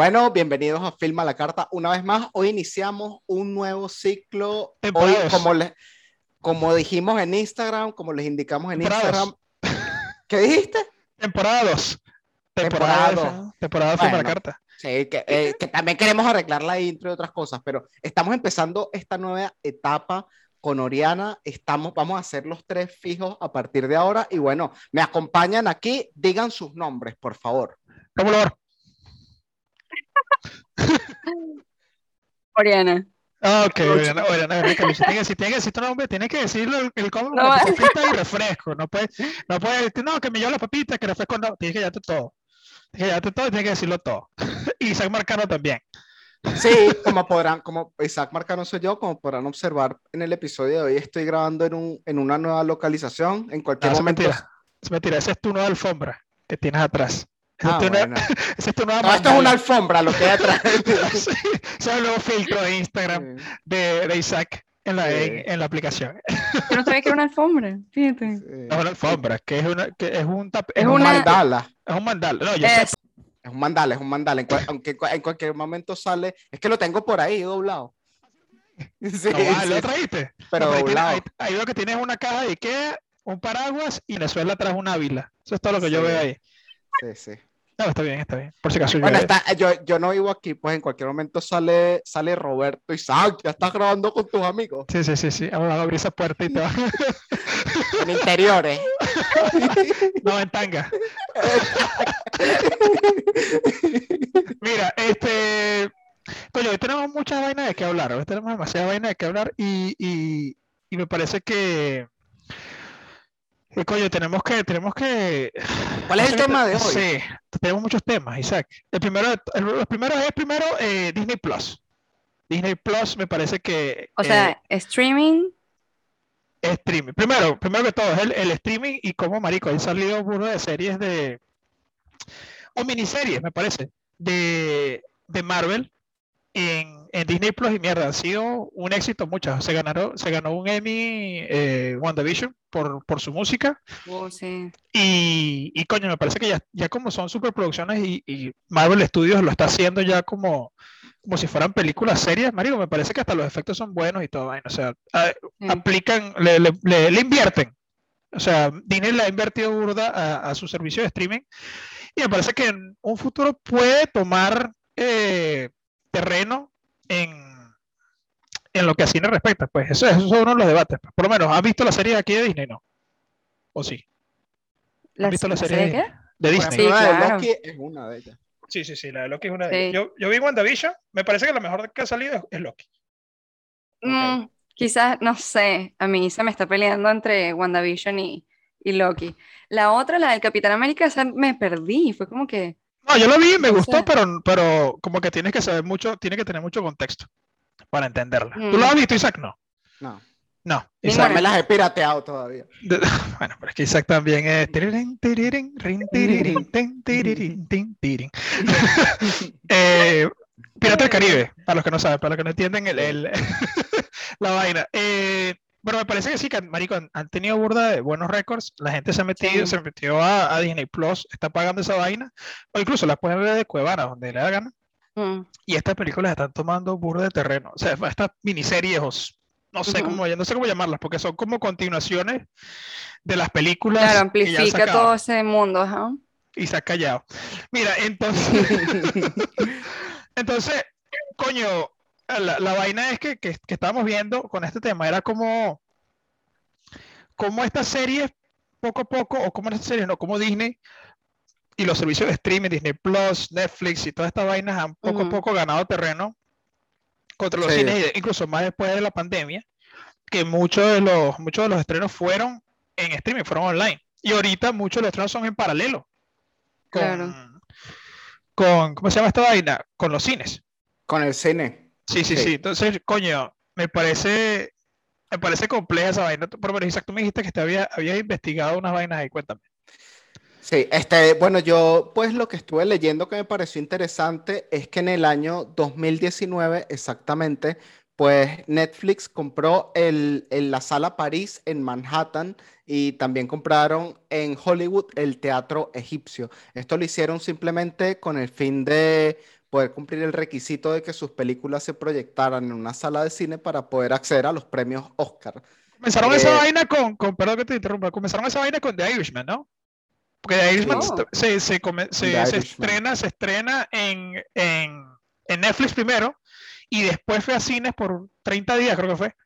Bueno, bienvenidos a Filma la Carta. Una vez más, hoy iniciamos un nuevo ciclo. Hoy, como, le- como dijimos en Instagram, como les indicamos en. Instagram. ¿Qué dijiste? Temporada 2. Temporada Temporada dos. 2. Temporada firma la Bueno. carta. Sí, que, eh, que también queremos arreglar la intro y otras cosas, pero estamos empezando esta nueva etapa con Oriana. Estamos, vamos a hacer los tres fijos a partir de ahora. Y bueno, me acompañan aquí. Digan sus nombres, por favor. Oriana. Ah, ok, Oriana, Oriana Luis. Tiene que decir, tiene que decir tu nombre, tiene que decirlo el, el cómo, No, papita y refresco. No puede, no puede decir, no, que me llevo la papita, que refresco, no. Tienes que llevarte todo. Tienes que llevarte todo y tienes que decirlo todo. Y Isaac Marcano también. Sí, como podrán, como Isaac Marcano soy yo, como podrán observar en el episodio de hoy, estoy grabando en, un, en una nueva localización. En No, cualquier eso es momento. mentira. Es mentira. Ese es tu nueva alfambra que tienes atrás. Ah, es bueno. es nueva No, esto es una mandala. alfombra, lo que hay atrás. Sí, ese es el nuevo filtro de Instagram Sí, de, de Isaac en la, Sí. en, en la aplicación. Yo no sabía que era una alfombra. Fíjate. sí. No es una alfombra, que es, una, que es un tap- Es es un una- mandala. Es un mandal. No, yo sé, Es, Es un mandala, es un mandala. En cual- aunque en cual- en cualquier momento sale. Es que lo tengo por ahí doblado. Sí, no vale, sí, ¿lo trajiste? pero No, ahí, tiene- doblado. ahí- ahí lo que tienes es una caja de Ikea, un paraguas y Venezuela atrás un ávila. Eso es todo lo que yo veo ahí. Sí, sí. No, está bien, está bien. Por si acaso Bueno, llueve. está, yo, yo no vivo aquí, pues en cualquier momento sale, sale Roberto Isaac, ya estás grabando con tus amigos Sí, sí, sí, sí. Vamos a abrir esa puerta y te va. en interiores. no, en tanga. Mira, este. Coño, hoy tenemos muchas vainas de qué hablar. Hoy tenemos demasiadas vainas de qué hablar y, y, y me parece que. Que, coño, tenemos que, tenemos que. ¿Cuál es el tema te- de hoy? Sí, tenemos muchos temas, Isaac. El primero, de- el, el primero es primero eh, Disney Plus. Disney Plus me parece que o eh, sea, streaming. streaming. Primero, primero que todo, es el, el streaming y como marico, han salido uno de series de o miniseries, me parece, de, de Marvel en, en Disney Plus y mierda, han sido un éxito muchas. Se ganaron, se ganó un Emmy eh, WandaVision por, por su música. Oh, sí. Y, y coño, me parece que ya, ya como son superproducciones y, y Marvel Studios lo está haciendo ya como, como si fueran películas serias, marico, me parece que hasta los efectos son buenos y todo, vaina, o sea, a- sí. aplican, le, le- le- le invierten. O sea, Disney le ha invertido burda a, a su servicio de streaming y me parece que en un futuro puede tomar eh, terreno en, en lo que a cine respecta. Pues eso, eso es uno de los debates. pues. Por lo menos, ¿has visto la serie aquí de Disney? No. ¿O sí? ¿La, visto la la serie serie de- qué? De Disney. Sí, la de claro. Loki es una de ellas. Sí, sí, sí, la de Loki es una de Sí. ellas. Yo, yo vi WandaVision, me parece que la mejor que ha salido es, es Loki. Mm, quizás, no sé, a mí se me está peleando entre WandaVision y, y Loki. La otra, la del Capitán América, esa me perdí. Fue como que. No, yo lo vi, me O gustó, sea- pero, pero como que tienes que saber mucho, tiene que tener mucho contexto para entenderla. ¿Tú Mm. lo has visto, Isaac? No. No. No. O. Isaac, me las he pirateado todavía. de- bueno, pero es que Isaac también es. Eh, Pirata del Caribe, para los que no saben, para los que no entienden el, el- la vaina. Eh, bueno, me parece que sí, que marico, han, han tenido burda de buenos récords. La gente se ha metido, Sí. se metió a, a Disney Plus, está pagando esa vaina, o incluso la pueden ver de Cuevana, donde le da gana. mm, Y estas películas están tomando burda de terreno. O sea, estas miniseries, no sé Ujú. cómo, no sé cómo llamarlas, porque son como continuaciones de las películas Claro, que amplifica sacado todo ese mundo, ajá. y se ha callado. Mira, entonces, entonces, coño, la, la vaina es que, que, que estábamos viendo con este tema, era como, como estas series, poco a poco, o como estas series, no, como Disney y los servicios de streaming, Disney Plus, Netflix y todas estas vainas han poco a poco ganado terreno contra los Sí. cines, incluso más después de la pandemia, que muchos de los, muchos de los estrenos fueron en streaming, fueron online. Y ahorita muchos de los estrenos son en paralelo con, Claro. con, ¿cómo se llama esta vaina? Con los cines. Con el cine. Sí, sí, sí. Entonces, coño, me parece, me parece compleja esa vaina. Por menos, Isaac, tú me dijiste que te había, habías investigado unas vainas ahí, cuéntame. Sí, este, bueno, yo pues lo que estuve leyendo que me pareció interesante es que en el año 2019 exactamente pues Netflix compró el, el- la sala París en Manhattan y también compraron en Hollywood el Teatro Egipcio. Esto lo hicieron simplemente con el fin de poder cumplir el requisito de que sus películas se proyectaran en una sala de cine para poder acceder a los premios Oscar. Comenzaron Eh, esa vaina con, con, perdón que te interrumpa, comenzaron esa vaina con The Irishman, ¿no? Porque The Irishman se, se, come- se- The se Irishman. estrena, se estrena en, en, en Netflix primero y después fue a cines por 30 días, creo que fue,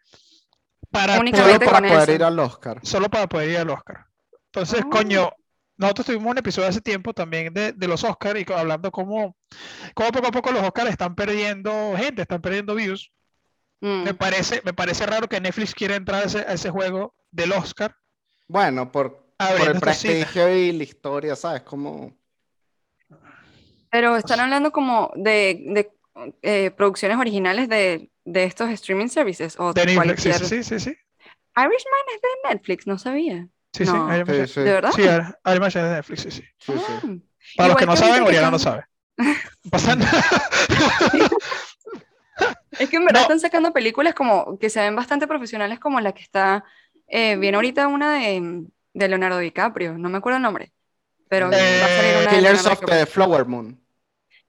para Solo Únicamente para poder ir al Oscar. solo para poder ir al Oscar. Entonces, Ah. coño, nosotros tuvimos un episodio hace tiempo también de, de los Oscars y hablando cómo, cómo poco a poco los Oscars están perdiendo gente, están perdiendo views. Mm. Me parece, me parece raro que Netflix quiera entrar a ese, a ese juego del Oscar. Bueno, por, el prestigio y la historia, ¿sabes? Como... Pero están hablando como de, de, eh, producciones originales de, de estos streaming services o De Netflix, sí, cualquier- sí, sí, sí, sí. Irishman es de Netflix, no sabía. Sí, sí, No. Iron Man Sí, es- sí, ¿De verdad? sí, Iron- Man es de Netflix, sí, sí. sí, sí. Ah. Para los que no saben, Oriana no sabe. No pasa nada. Es que en verdad No. están sacando películas como que se ven bastante profesionales como la que está eh, viene ahorita una de, de Leonardo DiCaprio, no me acuerdo el nombre, pero va a salir Eh, una Killers of the Flower Moon.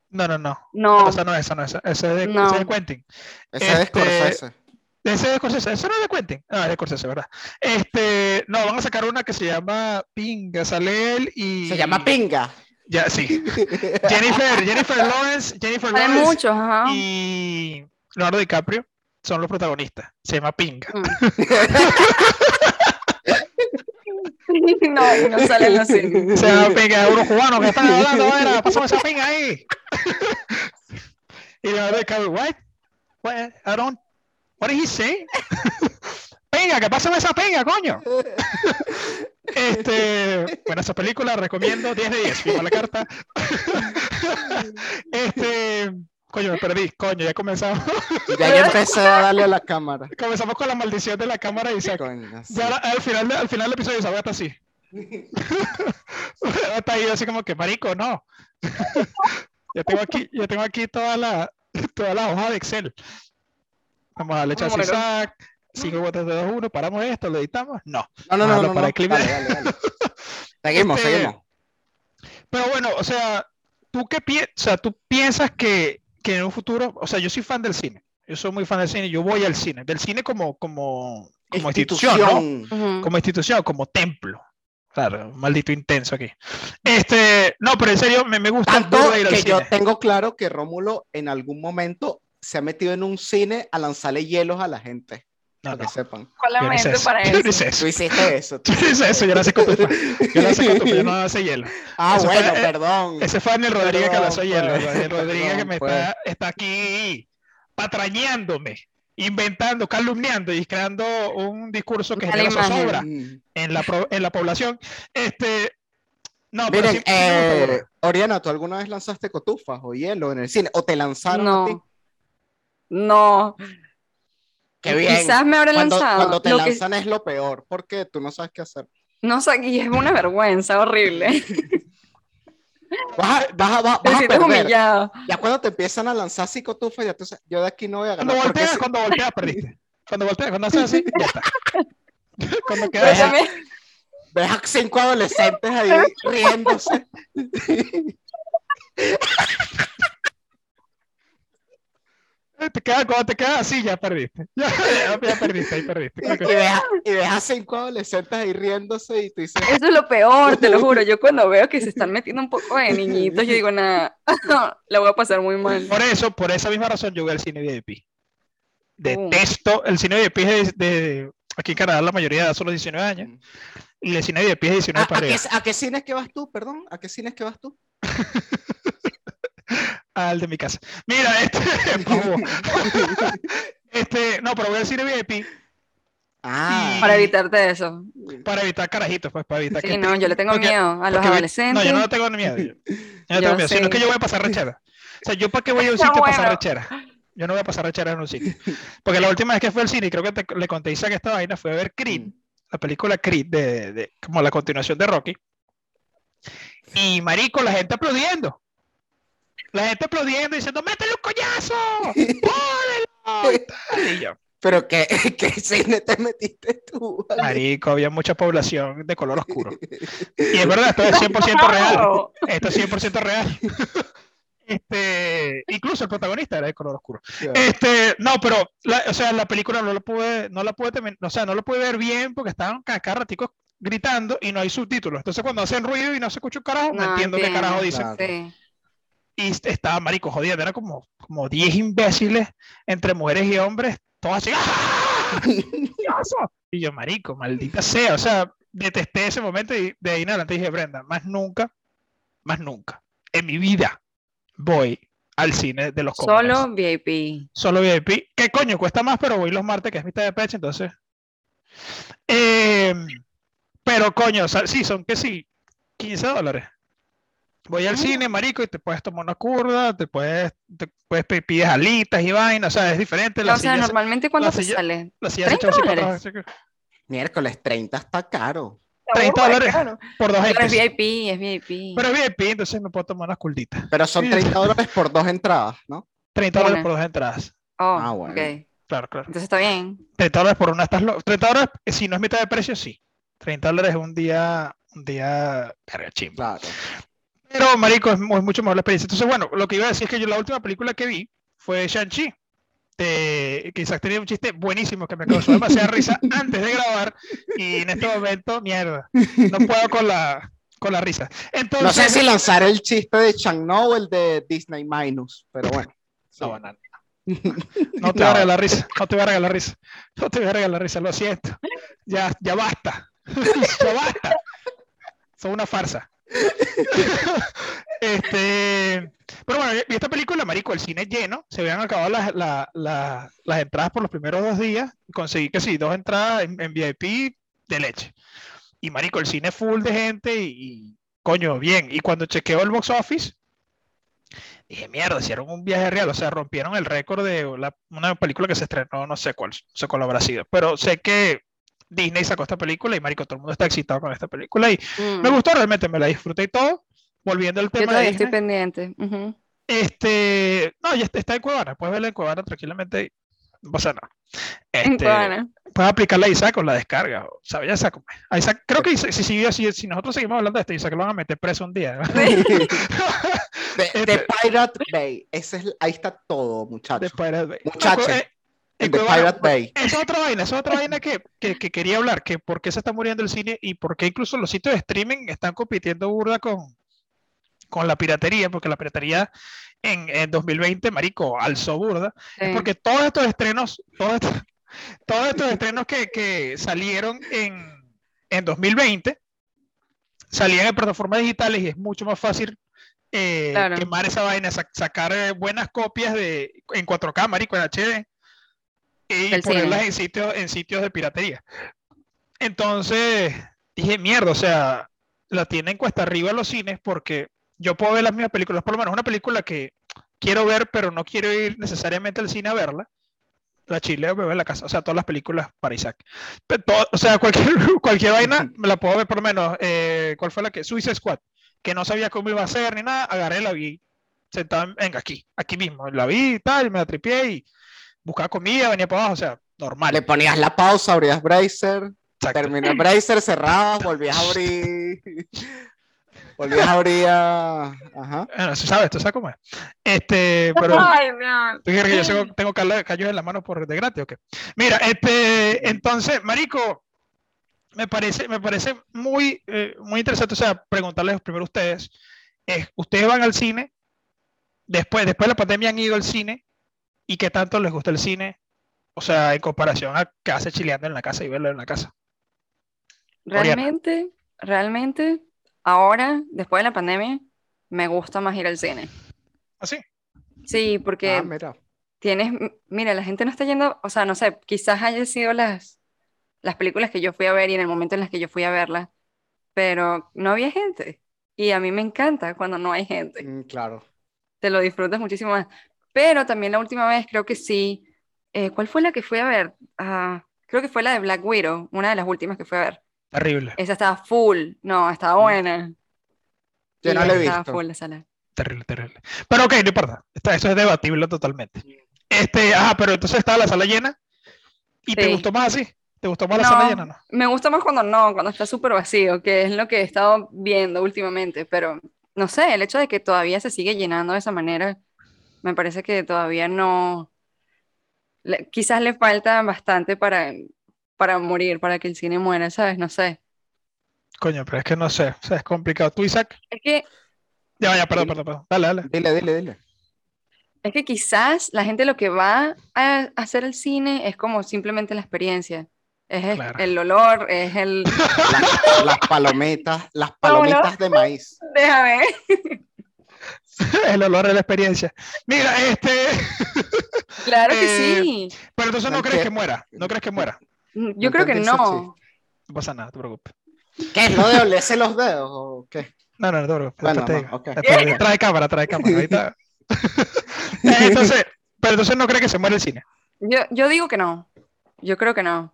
No, no, no. No, Esa no es, esa no es. Esa es de, No. esa es de Quentin. Ese es de Este, Scorsese. Ese es de Scorsese. Eso no es de Quentin. Ah, es de Scorsese, ¿verdad? Este, no, van a sacar una que se llama Pinga, sale él y... Se llama Pinga. Ya, sí. Jennifer, Jennifer Lawrence, Jennifer hay Lawrence muchos, ajá. y Leonardo DiCaprio son los protagonistas. Se llama Pinga. Mm. no, no salen así. Se llama Pinga, unos cubanos que están hablando, era, pásame esa pinga ahí. y Leonardo DiCaprio, what? What? I don't, what did he say? pinga, que pásame esa pinga, coño. Este, bueno, esa película recomiendo 10 de 10, firma la carta. este, coño, me perdí, coño, ya comenzamos, Ya yo empecé a darle a la cámara. comenzamos con la maldición de la cámara y se, Coño, sí. ya al final, al final del episodio Isabel está así. está ahí así como que marico, no. yo tengo aquí, yo tengo aquí toda la, toda la hoja de Excel. Vamos a darle chasis bueno. sac, cinco botas de 2 1, paramos esto, lo editamos. No. No, no, no, no, para no. el clip. Dale, dale, dale. Seguimos, Este, seguimos. Pero bueno, o sea, ¿tú qué piensas? O sea, ¿tú piensas que, que en un futuro, o sea, yo soy fan del cine, yo soy muy fan del cine, yo voy al cine, del cine como, como, como institución, ¿no? Institución. Ujú. Como institución, como templo. Claro, un maldito intenso aquí. Este, no, pero en serio, me, me gusta Tanto ir al que yo cine. tengo claro que Rómulo en algún momento se ha metido en un cine a lanzarle hielos a la gente. No, para no, que sepan. ¿Cuál la yo no eso. para Yo no eso? Tú eso. hiciste eso. tú hice eso, yo no sé cotufa. Yo no sé cotufa, yo no hace hielo. Ah, Eso bueno, perdón. Ese fue Daniel Rodríguez que lanzó hielo. pues. Daniel Rodríguez que me pues. está, está aquí patrañándome, inventando, calumniando y creando un discurso que genera zozobra Mm. en la, pro- en la población. Este, no, Miren, sí eh. Oriana, ¿tú alguna vez lanzaste cotufas o hielo en el cine? ¿O te lanzaron a ti? No, no. Qué bien. Quizás me Cuando, lanzado. cuando te lo que- lanzan es lo peor, porque tú no sabes qué hacer. no sé, y es una vergüenza horrible. Vas a, vas a- vas- Te vas a sientes perder. humillado. Ya cuando te empiezan a lanzar así cotufas, ya tú sabes, yo de aquí no voy a Cuando ganar. porque volteas, si- cuando volteas, perdiste. Cuando volteas, cuando haces así, ya está. Cuando quedas así, ves a cinco adolescentes ahí riéndose. Te quedas, cuando te quedas así, ya perdiste. Ya, ya- ya perdiste, ahí perdiste. Y a, y ves a cinco adolescentes ahí riéndose y tú dices, Eso es lo peor, te lo juro. Yo cuando veo que se están metiendo un poco de niñitos, yo digo, nada, la voy a pasar muy mal. Por eso, por esa misma razón, yo voy al cine VIP. Uh. Detesto el cine VIP es de, de- aquí en Canadá la mayoría de edad son los 19 años y el cine VIP es 19 ¿A, a para qué, arriba. a qué cines que vas tú? Perdón, ¿a qué cines que vas tú? Al de mi casa. Mira, este, este, no, pero voy al cine VIP Ah, Para evitarte eso. para evitar carajitos, pues para evitar Sí, que no, yo le tengo porque- miedo a los adolescentes. No, yo no tengo ni miedo. Yo, yo no tengo miedo, sino sí. que yo voy a pasar rechera. O sea, yo para qué voy a un sitio a pasar rechera. Yo no voy a pasar rechera en un sitio. Porque la última vez que fui al cine, y creo que te- le conté a Isa que esta vaina fue a ver Creed, la película Creed, de, de- como la continuación de Rocky. Y marico, la gente aplaudiendo. La gente aplaudiendo diciendo, ¡métele un coñazo! Yo, Pero ¿qué, qué cine te metiste tú? vale? marico, había mucha población de color oscuro. Y es verdad, esto es 100% real. Esto es 100% real. Este, incluso el protagonista era de color oscuro. Este, no, pero, la- o sea, la película no la pude, no la pude, termin- o sea, no la pude ver bien porque estaban cada, cada ratico gritando y no hay subtítulos. Entonces, cuando hacen ruido y no se escucha un carajo, no, No entiendo qué carajo dicen. Claro. Sí. Y est- estaba marico jodido, era como, como 10 imbéciles entre mujeres y hombres, todos así. ¡Ah! Y yo, marico, maldita sea. O sea, detesté ese momento y de ahí en adelante dije, Brenda, más nunca, más nunca, en mi vida voy al cine de los comunes. Solo VIP. Solo VIP. ¿Qué coño? Cuesta más, pero voy los martes, que es mitad de pecho, entonces. Em, pero coño, o sea, sí, son que sí, 15 dólares. Voy al cine, marico, y te puedes tomar una curda, te puedes, te puedes pides alitas y vainas, o sea, es diferente. La o sea, se- normalmente cuando silla- sale. la silla se echa 30 así para atrás, dólares. Miércoles 30 está caro. 30 dólares por dos Pero es. VIP, es VIP. Pero es VIP, entonces me puedo tomar unas curditas. Pero son Sí. 30 dólares por dos entradas, ¿no? 30 dólares por dos entradas. Oh, Ah, bueno. ok. Claro, claro. Entonces está bien. 30 dólares por una estás lo- 30 dólares, si no es mitad de precio, sí. 30 dólares es un día, un día, verga, chimbo. Claro. Pero, marico, es, mu- es mucho mejor la experiencia. Entonces, bueno, lo que iba a decir es que yo la última película que vi fue Shang-Chi. que Isaac tenía un chiste buenísimo que me causó demasiada risa antes de grabar y en este momento, mierda, no puedo con la, con la risa. Entonces, No sé si lanzar el chiste de Chang-No o el de Disney Minus, pero bueno. sí. No. No te voy a regalar risa, no te voy a regalar risa, no te voy a regalar risa, lo siento. Ya, ya basta, ya basta. Son una farsa. este, pero bueno, vi esta película, marico, el cine lleno, se habían acabado las, la- la- las entradas por los primeros dos días, conseguí que sí, dos entradas en, en VIP de leche. Y marico, el cine full de gente y, coño, bien. Y cuando chequeo el box office, dije, mierda, hicieron un viaje real, o sea, rompieron el récord de una película que se estrenó, no sé cuál, no sé cuál habrá sido, pero sé que Disney sacó esta película y marico, todo el mundo está excitado con esta película y Mm. me gustó realmente, me la disfruté y todo. Volviendo al Yo tema de todavía estoy Disney, pendiente. Ujú. este, no, ya está, en Cuevana, puedes verla en Cuevana tranquilamente y no pasa nada. En Este, Cuevana. puedes aplicarla a Isaac con la descarga, o sea, ya Isaac, a Isaac, creo que Isaac- si, si, si, si nosotros seguimos hablando de esto, Isaac lo van a meter preso un día. ¿no? Este- Pirate Bay. Ese es, ahí está todo, de muchachos. Pirate Bay. Muchacho, No, eh, De Bay. Es otra vaina, esa es otra vaina que, que, que quería hablar, que por qué se está muriendo el cine y por qué incluso los sitios de streaming están compitiendo burda con, con la piratería, porque la piratería en, en 2020, marico, alzó burda, Sí. es porque todos estos estrenos, todos estos, todos estos estrenos que, que salieron en, en 2020, salían en plataformas digitales y es mucho más fácil eh, Claro. quemar esa vaina, sa- sacar eh, buenas copias de, en 4K, marico, en HD, y Del ponerlas cine. en sitios, en sitios de piratería. Entonces, dije, mierda, o sea, la tienen cuesta arriba los cines porque yo puedo ver las mismas películas, por lo menos una película que quiero ver, pero no quiero ir necesariamente al cine a verla. La chile me veo en la casa, o sea, todas las películas para Isaac. Pero todo- o sea, cualquier, cualquier vaina me la puedo ver por lo menos. eh, ¿Cuál fue la que? Suicide Squad, que no sabía cómo iba a ser ni nada, agarré, la vi sentada, en- venga, aquí, aquí mismo, la vi y tal, me la tripié y buscaba comida, venía para abajo, o sea, normal. Le ponías la pausa, abrías Bracer, terminó el Bracer, cerrabas, volvías a abrir. Volvías a abrir a... Ajá. Bueno, se sabe, tú sabes cómo es. Este, pero Ay. ¿tú quieres que yo tengo, callos en la mano por de gratis o qué? Mira, este, entonces, marico, me parece, me parece muy, eh, muy interesante, o sea, preguntarles primero a ustedes, es, ¿ustedes van al cine? Después, después de la pandemia han ido al cine y qué tanto les gusta el cine? O sea, en comparación a quedarse chileando en la casa y verlo en la casa. Oriana. Realmente, realmente, ahora, después de la pandemia, me gusta más ir al cine. Así. Sí, porque Ah, mira. tienes, mira, la gente no está yendo, o sea, no sé, quizás haya sido las, las películas que yo fui a ver y en el momento en las que yo fui a verlas, pero no había gente. Y a mí me encanta cuando no hay gente. Mm, claro. Te lo disfrutas muchísimo más. Pero también la última vez creo que sí. eh, ¿cuál fue la que fui a ver? Ah, creo que fue la de Black Widow, una de las últimas que fui a ver. Terrible, Esa estaba full, no, estaba buena. Yo no la he estaba visto. full la sala. terrible, terrible. Pero ok, no importa. Eso es debatible totalmente. Este, ah, pero entonces estaba la sala llena. ¿Y te Sí. gustó más así? ¿Te gustó más la No, sala llena? No. Me gusta más cuando no, cuando está súper vacío, que es lo que he estado viendo últimamente, pero no sé, el hecho de que todavía se sigue llenando de esa manera, me parece que todavía no, le- quizás le falta bastante para, para morir, para que el cine muera, ¿sabes? No sé. Coño, pero es que no sé. O sea, es complicado. ¿Tú, Isaac? Es que, Ya, vaya, perdón, perdón, perdón. Dale, dale. Dile, dile, dile. es que quizás la gente lo que va a hacer el cine es como simplemente la experiencia. Es el, Claro. el olor, es el... Las, las palomitas, las palomitas de maíz. Déjame. El olor de la experiencia. Mira, este. Claro que Eh, sí. Pero entonces no No crees que muera. No crees que muera. Yo creo que no. No pasa nada, no te preocupes. ¿Qué es lo de olerse los dedos o qué? No, no, no te preocupes. Bueno, te no. Después- trae cámara, trae cámara. Ahorita. Eh, entonces, pero entonces no crees que se muera el cine. Yo, yo digo que no. Yo creo que no.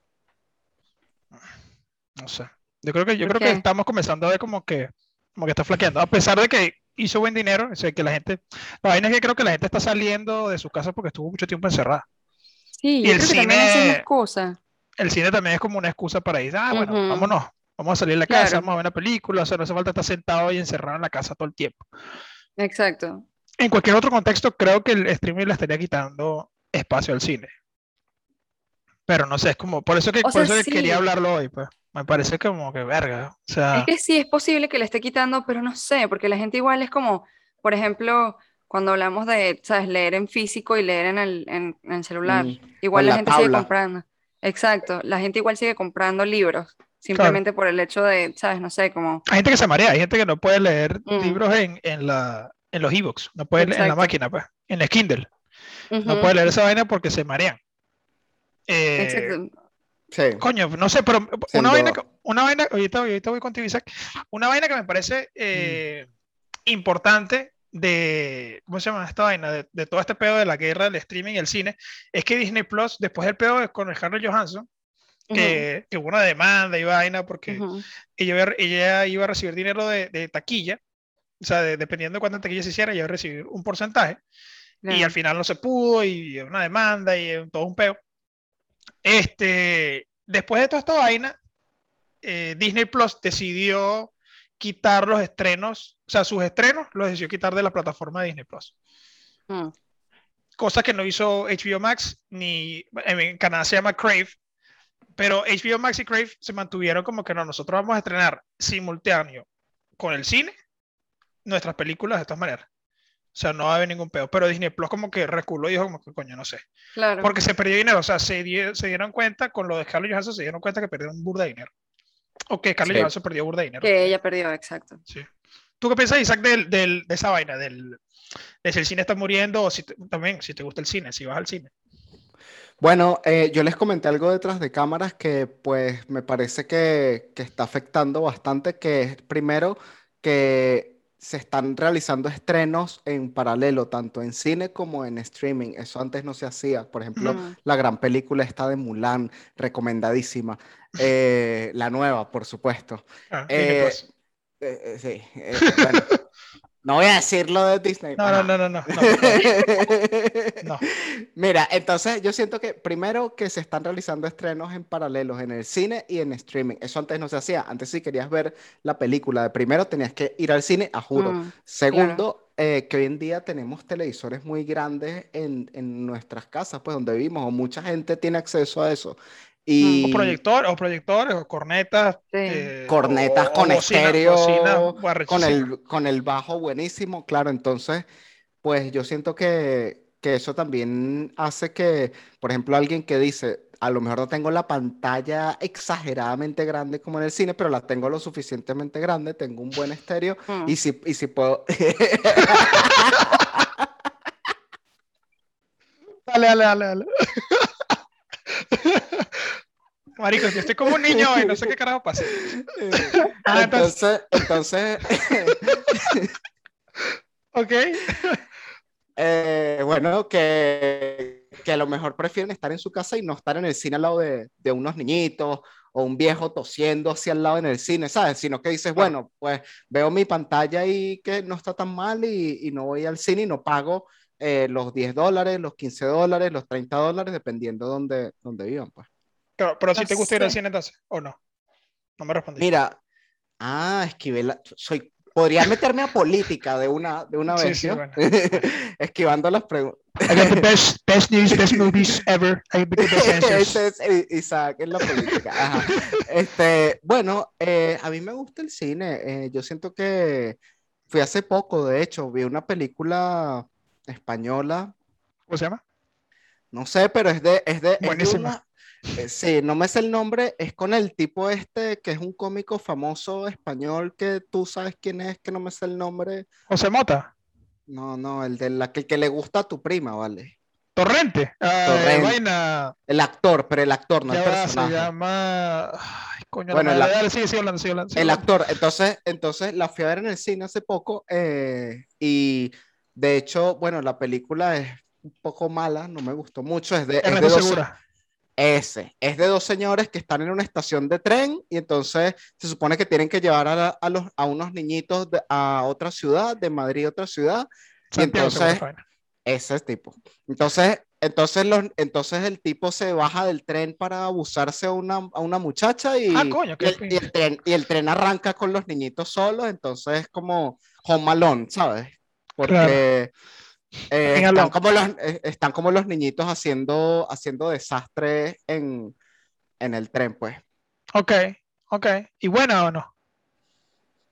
No sé. Yo creo que, yo ¿Por creo que estamos comenzando a ver como que, como que está flaqueando. A pesar de que hizo buen dinero, o sea, que la gente. La vaina es que creo que la gente está saliendo de su casa porque estuvo mucho tiempo encerrada. Sí, Y yo el creo que también es cine- la excusa. El cine también es como una excusa para ir. Ah, bueno, Ujú. vámonos. Vamos a salir de la casa, Claro. vamos a ver una película. O sea, no hace falta estar sentado y encerrado en la casa todo el tiempo. Exacto. En cualquier otro contexto, creo que el streaming le estaría quitando espacio al cine. Pero no sé, es como, por eso que, O por sea, eso que sí. quería hablarlo hoy, pues. Me parece como que verga. O sea, Es que sí, es posible que le esté quitando, pero no sé, porque la gente igual es como, por ejemplo, cuando hablamos de, ¿sabes? Leer en físico y leer en el, en, en el celular. Mm, Igual la la gente sigue comprando. Exacto, la gente igual sigue comprando libros, simplemente por el hecho de, ¿sabes? No sé, como... hay gente que se marea, hay gente que no puede leer Mm. libros en, en, la, en los ebooks, no puede leer en la máquina, pues, en el Kindle. No puede leer esa vaina porque se marean. Eh, exacto. Sí. Coño, no sé, pero una vaina, que- una vaina, ahorita, ahorita voy contigo, Isaac, una vaina que me parece eh, importante de, ¿cómo se llama esta vaina? De, de todo este pedo de la guerra del streaming y el cine, es que Disney Plus, después del pedo de- con el Scarlett Johansson, que, que hubo una demanda y vaina porque Ujú, ujú. ella, iba a- ella iba a recibir dinero de, de taquilla, o sea, de- dependiendo de cuánta taquilla se hiciera, ella iba a recibir un porcentaje, y al final no se pudo y una demanda y todo un peo. Este, después de toda esta vaina, eh, Disney Plus decidió quitar los estrenos, o sea, sus estrenos los decidió quitar de la plataforma de Disney Plus. Mm, Cosa que no hizo HBO Max, ni en Canadá se llama Crave, pero HBO Max y Crave se mantuvieron como que no, nosotros vamos a estrenar simultáneo con el cine nuestras películas de todas maneras. O sea, no va a haber ningún pedo. Pero Disney Plus como que reculó y dijo como que coño, no sé. Claro. Porque se perdió dinero. O sea, se, die- se dieron cuenta con lo de Scarlett Johansson, se dieron cuenta que perdieron burda de dinero. O que Scarlett Sí. Johansson perdió burda de dinero. Que ella perdió, exacto. Sí. ¿Tú qué piensas, Isaac, del, del- de esa vaina? Del, de si el cine está muriendo o si te- también, si te gusta el cine, si vas al cine. Bueno, eh, yo les comenté algo detrás de cámaras que pues me parece que, que está afectando bastante, que es primero que se están realizando estrenos en paralelo, tanto en cine como en streaming. Eso antes no se hacía. Por ejemplo, Mm. la gran película esta de Mulan, recomendadísima. Eh, la nueva, por supuesto. Ah, Eh, eh, eh, sí, eh, bueno, no voy a decir lo de Disney. No, no, no, no, no. No. Mira, entonces yo siento que primero que se están realizando estrenos en paralelos en el cine y en streaming. Eso antes no se hacía. Antes si querías ver la película de primero tenías que ir al cine, a juro. Mm, Segundo, eh, que hoy en día tenemos televisores muy grandes en, en nuestras casas, pues donde vivimos, o mucha gente tiene acceso a eso. Y O proyector, o proyectores, o cornetas. Sí. eh, cornetas o- con o bocina- estéreo, bocina con el, con el bajo buenísimo, claro, entonces, pues yo siento que, que eso también hace que, por ejemplo, alguien que dice, a lo mejor no tengo la pantalla exageradamente grande como en el cine, pero la tengo lo suficientemente grande, tengo un buen estéreo mm. y si, y si puedo... Dale, dale, dale, dale. Marico, yo estoy como un niño hoy, no sé qué carajo pasa. Ah, entonces- Entonces, Ok. eh, bueno, que, que a lo mejor prefieren estar en su casa y no estar en el cine al lado de, de unos niñitos o un viejo tosiendo hacia al lado en el cine, ¿sabes? Sino que dices, bueno, pues veo mi pantalla y que no está tan mal y, y no voy al cine y no pago eh, los 10 dólares, los 15 dólares, los 30 dólares, dependiendo de dónde, dónde vivan, pues. Pero si No te gusta ir al sé. cine entonces, ¿o no? No me respondiste. Mira, ah, esquivé la, soy, podría meterme a política de una, de una vez, sí, ¿no? bueno. Esquivando las preguntas. I got the best, best news, best movies ever. I got the best answers. Ese es I- Isaac en la política. Ajá. Este, bueno, eh, a mí me gusta el cine. eh, yo siento que fui hace poco, de hecho, vi una película española, ¿Cómo se llama? no sé, pero es de, es de, es de Buenísima. una- sí, no me sé el nombre, es con el tipo este que es un cómico famoso español que tú sabes quién es, que no me sé el nombre. José Mota. No, no, el de la que, que le gusta a tu prima, ¿vale? Torrente. Ah, Torrente. Vaina. El actor, pero el actor, no Ya el va, se personaje. llama. Ay, coño, Bueno, la dale, sigue, sigue hablando, sigue hablando. sigue El hablando. actor, entonces, entonces la fui a ver en el cine hace poco eh, y de hecho, bueno, la película es un poco mala, no me gustó mucho, es de, es de. Ese, es de dos señores que están en una estación de tren y entonces se supone que tienen que llevar a, la- a los, a unos niñitos de- a otra ciudad, de Madrid a otra ciudad, y Santiago Segura entonces ese tipo. Entonces, entonces, los, entonces el tipo se baja del tren para abusarse a una, a una muchacha y, Ah, coño, y el, y el tren, y el tren arranca con los niñitos solos, entonces es como Home Alone, ¿sabes? Porque eh, están, como los, eh, están como los niñitos haciendo, haciendo desastres en, en el tren, pues. Ok, ok. ¿Y buena o no?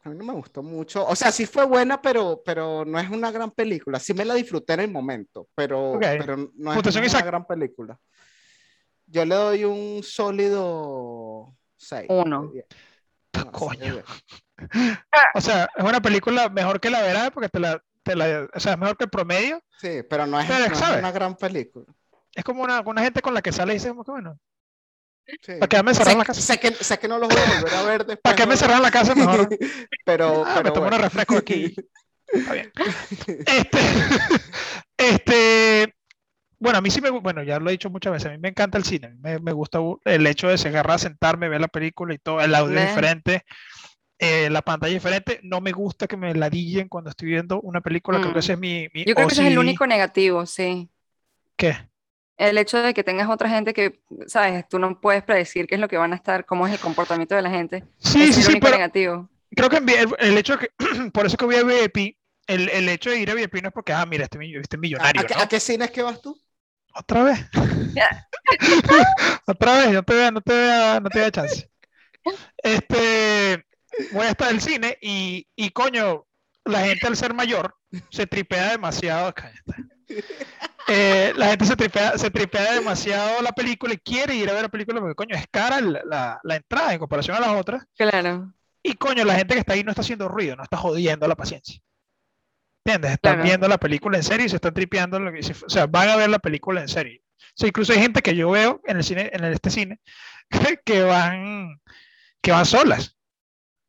A mí no me gustó mucho. O sea, sí fue buena, pero, pero no es una gran película. Sí me la disfruté en el momento, pero, pero no es una gran película. Yo le doy un sólido 6. Uno. Coño. O sea, es una película mejor que la verás porque te la, te la, o sea, es mejor que el promedio. Sí, pero no es, Pero, no es una gran película. Es como una, una gente con la que sale y dice, como que bueno, Sí. ¿para qué me Sé, cerrar la casa? sé que, sé que no los voy a volver a ver después. ¿Para qué me ¿no? cerrar la casa mejor? pero, Ah, pero me tomo bueno. unos refrescos aquí. Está bien. Este, este, bueno, a mí sí me, bueno, ya lo he dicho muchas veces, a mí me encanta el cine, me, me gusta el hecho de se agarrar, sentarme, ver la película y todo, el audio es Ve. diferente, eh, la pantalla es diferente, no me gusta que me ladillen cuando estoy viendo una película, creo que Mm. ese es mi, mi Yo creo que ese es el único negativo, sí. ¿Qué? El hecho de que tengas otra gente que, sabes, tú no puedes predecir qué es lo que van a estar, cómo es el comportamiento de la gente. Sí, sí, sí, único pero negativo. creo que el, el hecho de que, por eso que voy a VIP, el, el hecho de ir a VIP no es porque, ah, mira, este, este ¿A, millonario, a qué- ¿no? a qué cine es que vas tú? Otra vez. Otra vez, no te vea, no te vea, no te vea chance. Este, voy a estar en el cine y, y coño, la gente al ser mayor se tripea demasiado. Eh, la gente se tripea, se tripea demasiado la película y quiere ir a ver la película porque coño es cara la, la- la entrada en comparación a las otras. Claro. Y coño, la gente que está ahí no está haciendo ruido, no está jodiendo la paciencia. ¿Entiendes? Están Claro. viendo la película en serio y se están tripeando. lo que- O sea, van a ver la película en serio. O sea, incluso hay gente que yo veo en el cine, en este cine, que van, que van solas.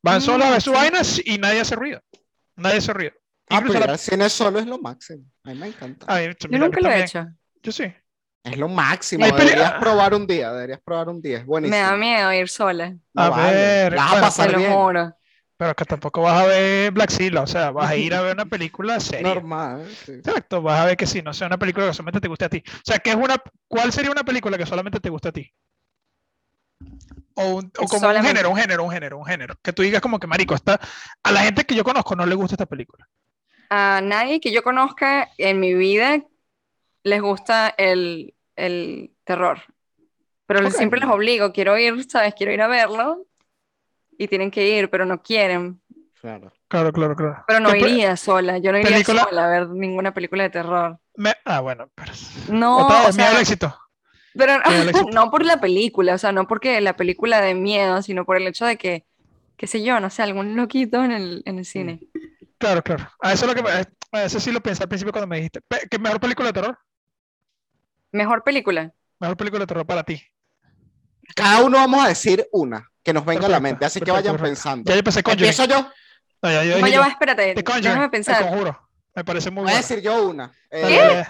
Van solas a ver sus vainas y nadie hace ruido. Nadie hace ruido. Ah, pero la- el cine solo es lo máximo. A mí me encanta. Yo nunca lo he hecho. Yo sí. Es lo máximo. Deberías probar un día. Deberías probar un día. Es buenísimo. Me da miedo ir sola, No A vale, ver, la vas a pasar lo bien. Pero que tampoco vas a ver Black Silla, o sea, vas a ir a ver una película seria. Normal. sí. Exacto, vas a ver que sí, no sea una película que solamente te guste a ti. O sea, ¿qué es una, ¿cuál sería una película que solamente te guste a ti? O, un- o como un género, un género, un género, un género. Que tú digas como que, marico, está, a la gente que yo conozco no le gusta esta película. A nadie que yo conozca en mi vida les gusta el, el terror. Pero siempre los obligo, quiero ir, ¿sabes? Quiero ir a verlo. Y tienen que ir, pero no quieren. Claro. Claro, claro, claro. Pero no ¿Qué pe- iría sola, yo no iría película- sola a ver ninguna película de terror. me- ah, bueno, pero... No, Otra o vez, miedo al sea, éxito. Pero no por la película, o sea, no porque la película de miedo, sino por el hecho de que, qué sé yo, no sé, algún loquito en el, en el cine. Claro, claro. A eso es lo que a eso sí lo pensé al principio cuando me dijiste. ¿Qué mejor película de terror? Mejor película. Mejor película de terror para ti. Cada uno vamos a decir una que nos venga a la mente, así que vayan perfecto. pensando. Ya yo empecé Conjuring. Empiezo yo. No, ya yo No, ya yo. va, espérate, déjame pensar. Conjuro. Me parece muy Voy a decir yo una. Eh.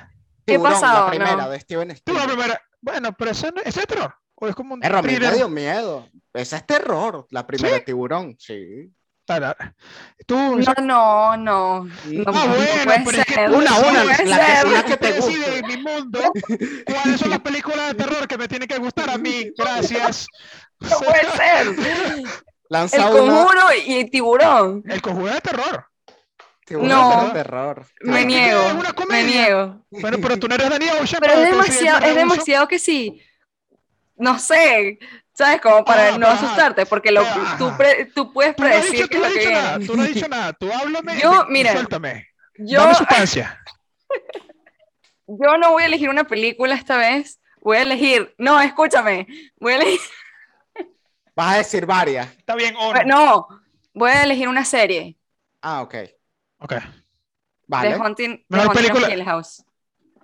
¿Qué Tiburón, pasado? La primera No. de Steven Tú la Spielberg. primera. Bueno, pero eso, no- es terror. O es como un mí me dio miedo. Esa es terror, la primera de Tiburón. Sí. Tú, No, no, no. Ah, no bueno, puede pero es que. Una, no una, la que- una que te decide en mi mundo cuáles son las películas de terror que me tienen que gustar a mí. Gracias. No puede ser. El una conjuro y el tiburón. El conjuro de terror. Tiburón No. terror. Me Ay, niego. Me niego. Bueno, pero tú no eres Danny Ocean. Pero es demasiado, es demasiado que sí. No sé, ¿sabes? Como para Ah, no ajá. asustarte, porque lo, tú, ajá. pre- tú puedes Tú no has predecir dicho, qué tú no lo has que dicho nada. viene. Tú no has dicho nada. Tú háblame. Yo, y- mira, Suéltame. Yo, Dame sustancia. yo no voy a elegir una película esta vez. Voy a elegir, no, escúchame. Voy a elegir, Vas a decir varias. Está bien, o no. no, voy a elegir una serie. Ah, ok. Ok, Vale. The Haunting, The Mejor Haunting película. of Hill House.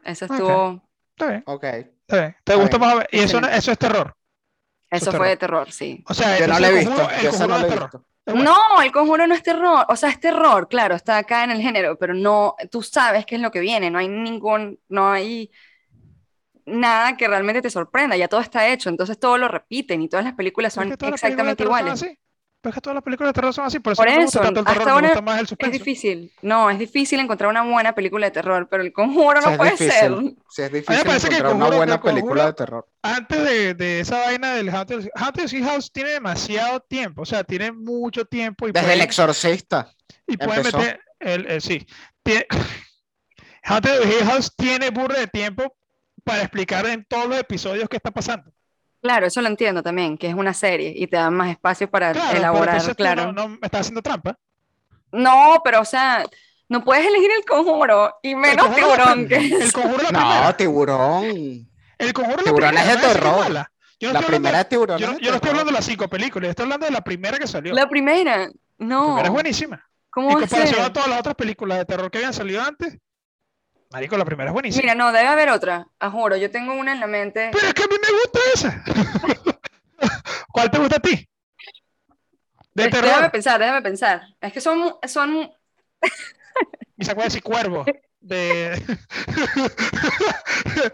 Esa Ok. estuvo, está bien. Ok. Está bien. ¿Te Está gusta bien. más? Y eso, no- Excelente. eso es terror. eso terror. fue de terror, sí. O sea, Yo no la he visto. conjuro- el conjuro no es terror. visto. Es bueno. No, el conjuro no es terror, o sea, es terror, claro, está acá en el género, pero no, tú sabes qué es lo que viene, no hay ningún, no hay nada que realmente te sorprenda, ya todo está hecho, entonces todo lo repiten y todas las películas son es que exactamente terror iguales. Pero es que todas las películas de terror son así, por eso Por no me gusta eso, tanto el terror, hasta me ahora gusta más el Es difícil, no, es difícil encontrar una buena película de terror, pero el conjuro no puede difícil. ser. Sí, es me difícil parece que encontrar una Conjuro- buena que Conjuro- película de terror. Antes de, de esa vaina del Haunted, Haunted Hill House tiene demasiado tiempo, o sea, tiene mucho tiempo y Desde El Exorcista. Y Empezó. meter el, el- sí. Tiene, Haunted Hill House tiene burro de tiempo para explicar en todos los episodios qué está pasando. Claro, eso lo entiendo también, que es una serie y te dan más espacio para Claro, pero elaborar, tú claro. no, no me estás haciendo trampa. No, pero o sea, no puedes elegir el conjuro y menos El conjuro la tiburón. El conjuro la No, tiburón. El conjuro la Tiburón primera, es de terror. mala. Yo no La primera de- de tiburón. yo, es no- de yo no estoy hablando de las cinco películas, yo estoy hablando de la primera que salió. La primera, La no. primera es buenísima. ¿Cómo En a comparación ser? a todas las otras películas de terror que habían salido antes, Marico, la primera es buenísima. Mira, no, debe haber otra. Ah, juro, yo tengo una en la mente. Pero es que a mí me gusta esa. ¿Cuál te gusta a ti? De terror. Déjame pensar, déjame pensar. Es que son, son, Y se acuerda decir cuervo. De...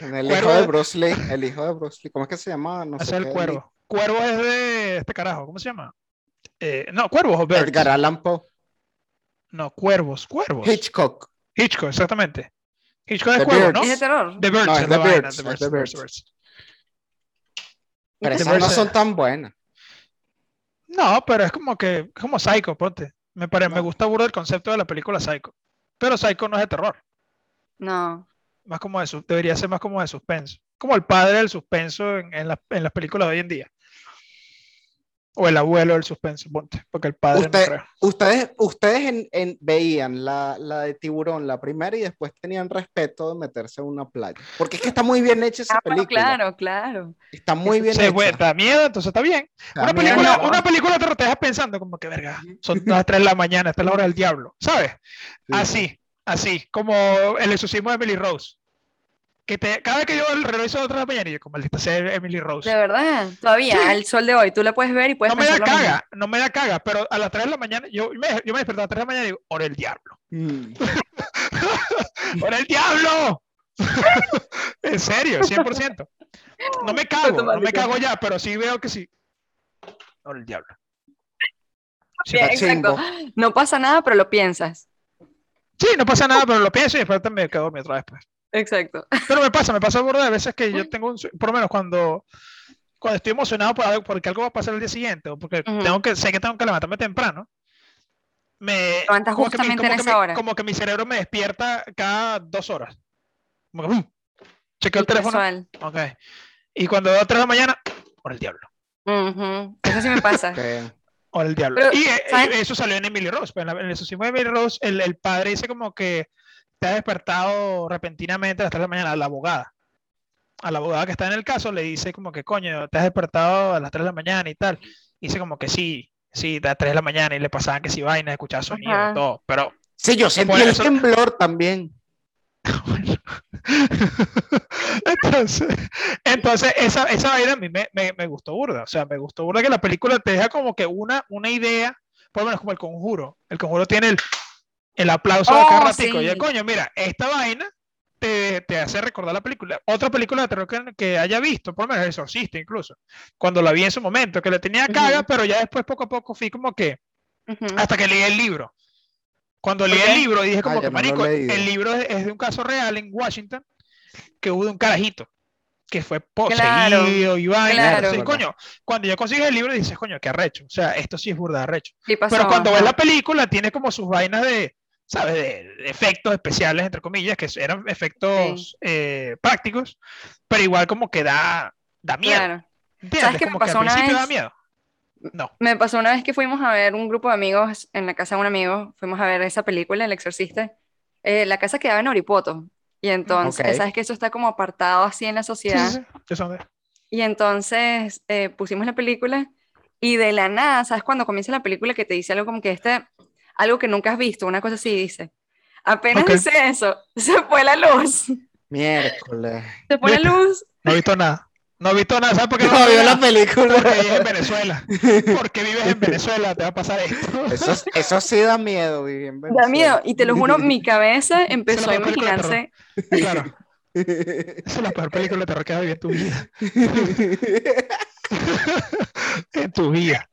El Cuervo hijo de Bruce Lee. El hijo de Bruce Lee. ¿Cómo es que se llama? No Ese sé es el qué, cuervo. Cuervo es de este carajo. ¿Cómo se llama? Eh, no, cuervos o. Edgar Allan Poe. No, cuervos, cuervos. Hitchcock. Hitchcock, exactamente. Hitchcock es. ¿no? es de terror. The Birds. No, es The la vaina, Birds, The Birds, The Birds, Birds. The Birds. Pero esas no son tan buenas. No, pero es como que, es como Psycho, ponte. Me, pare, me gusta burro el concepto de la película Psycho. Pero Psycho no es de terror. No. Más como de su- debería ser más como de suspenso. Como el padre del suspenso en, en, las- en las películas de hoy en día. O el abuelo del suspenso, ponte. Porque el padre Usted- no creo. Ustedes, ustedes en- en- veían la, la de tiburón, la primera, y después tenían respeto de meterse a una playa. Porque es que está muy bien hecha esa Ah, película. claro, claro. Está muy bien Se hecha. da miedo, entonces está bien. Da Una miedo, película, ¿no? una película te lo dejas pensando como que verga, son las 3 de la mañana, esta es la hora del diablo, ¿sabes? Sí. Así, así, como el exorcismo de Emily Rose. Que te, cada vez que yo el reloj hizo otra de la mañana, y yo, como maldita sea Emily Rose. De verdad, todavía, Sí. al sol de hoy, tú la puedes ver y puedes No me da caga, no me da caga, pero a las 3 de la mañana, yo me, yo me despertaba a las 3 de la mañana y digo, hora del diablo, Mm. hora del diablo. en serio, 100%. No me cago, no me cago ya, pero sí veo que sí. Hora del diablo. Sí, exacto. No pasa nada, pero lo piensas. Sí, no pasa nada, pero lo pienso y después me quedo dormido otra vez. Pues. Exacto. Pero me pasa, me pasa burda de veces que yo tengo un, por lo menos cuando, cuando estoy emocionado por algo, porque algo va a pasar el día siguiente, o porque Ujú. tengo que, sé que tengo que levantarme temprano, me Levantas como que mi- justamente en como que esa mi- hora. como que mi cerebro me despierta cada dos horas. Como que, ¡pum! chequeo el Qué teléfono, casual. ok. Y cuando veo 3 de la mañana, por el diablo, Ujú. Eso sí me pasa. Ok. por el diablo. Pero, y eh, ¿sabes? eso salió en Emily Rose. pues, en, la- en el exorcismo de Emily Rose, el, el padre dice como que te ha despertado repentinamente a las 3 de la mañana a la abogada. A la abogada que está en el caso le dice como que coño, te has despertado a las 3 de la mañana y tal. Y dice como que sí, sí, a las 3 de la mañana y le pasaban que si vaina, escuchaba sonido Ajá. y todo. Pero Sí, yo sentí el eso- temblor también. bueno. entonces, entonces esa, esa vaina a mí me, me, me gustó burda. O sea, me gustó burda que la película te deja como que una, una idea, por lo menos como el conjuro. El conjuro tiene el, el aplauso de Oh, cada ratico. Y sí. el coño, mira, esta vaina te, te hace recordar la película. Otra película de terror que, que haya visto, por lo menos El Exorcista incluso. Cuando la vi en su momento, que le tenía caga, pero ya después poco a poco fui como que hasta que leí el libro. Cuando leí el libro dije como que marico, el libro es, es de un caso real en Washington que hubo de un carajito que fue poseído Claro, y vaina. claro. Entonces, coño, cuando yo consigo el libro dices, coño, qué arrecho. O sea, esto sí es burda arrecho. Pero cuando ves la película tiene como sus vainas de, ¿sabes? De, efectos especiales, entre comillas, que eran efectos eh, prácticos, pero igual como que da, da miedo. Claro. ¿Sabes qué me como que pasó al una da vez? miedo. No. Me pasó una vez que fuimos a ver un grupo de amigos en la casa de un amigo, fuimos a ver esa película, El Exorcista. Eh, la casa quedaba en Oripoto. Y entonces, Ok. sabes que eso está como apartado así en la Sí, sociedad. sí, sí. Dónde. Y entonces eh, pusimos la película y de la nada, ¿sabes? Cuando comienza la película que te dice algo como que este, algo que nunca has visto, una cosa así dice. Apenas Ok. dice eso, se fue la luz. Miércoles. Se fue la luz. No he visto nada. No he visto nada. ¿Sabes por qué no, No vio la película. Porque vives en Venezuela. Porque vives en Venezuela, te va a pasar esto. Eso, eso sí da miedo, vivir en Da Venezuela. miedo. Y te lo juro, mi cabeza empezó a imaginarse. Claro. Esa es la peor película de terror que has vivido en tu vida. en tu vida.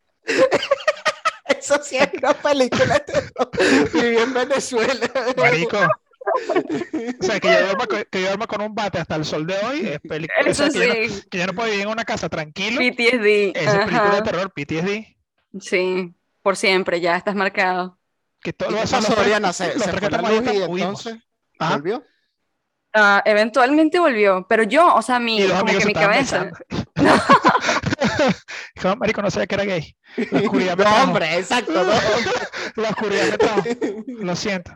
Eso sí es una película de terror. Viví en Venezuela. Marico. O sea, que yo, duerma, con- que yo duerma con un bate hasta el sol de hoy es película. Eso que, yo no, sí, que yo no puedo vivir en una casa tranquilo. PTSD. Esa es película de terror, PTSD. Sí, por siempre, ya estás marcado. Que ¿Y todo lo pasó, los tres- Oriana? ¿Se, se fue la luz y entonces volvió? Ah, eventualmente volvió, pero yo, o sea, mi, como que mi cabeza. besando. Dijo, marico, no sabía que era gay. La oscuridad me No, trajo. hombre, exacto. No, La oscuridad me trajo. Lo siento.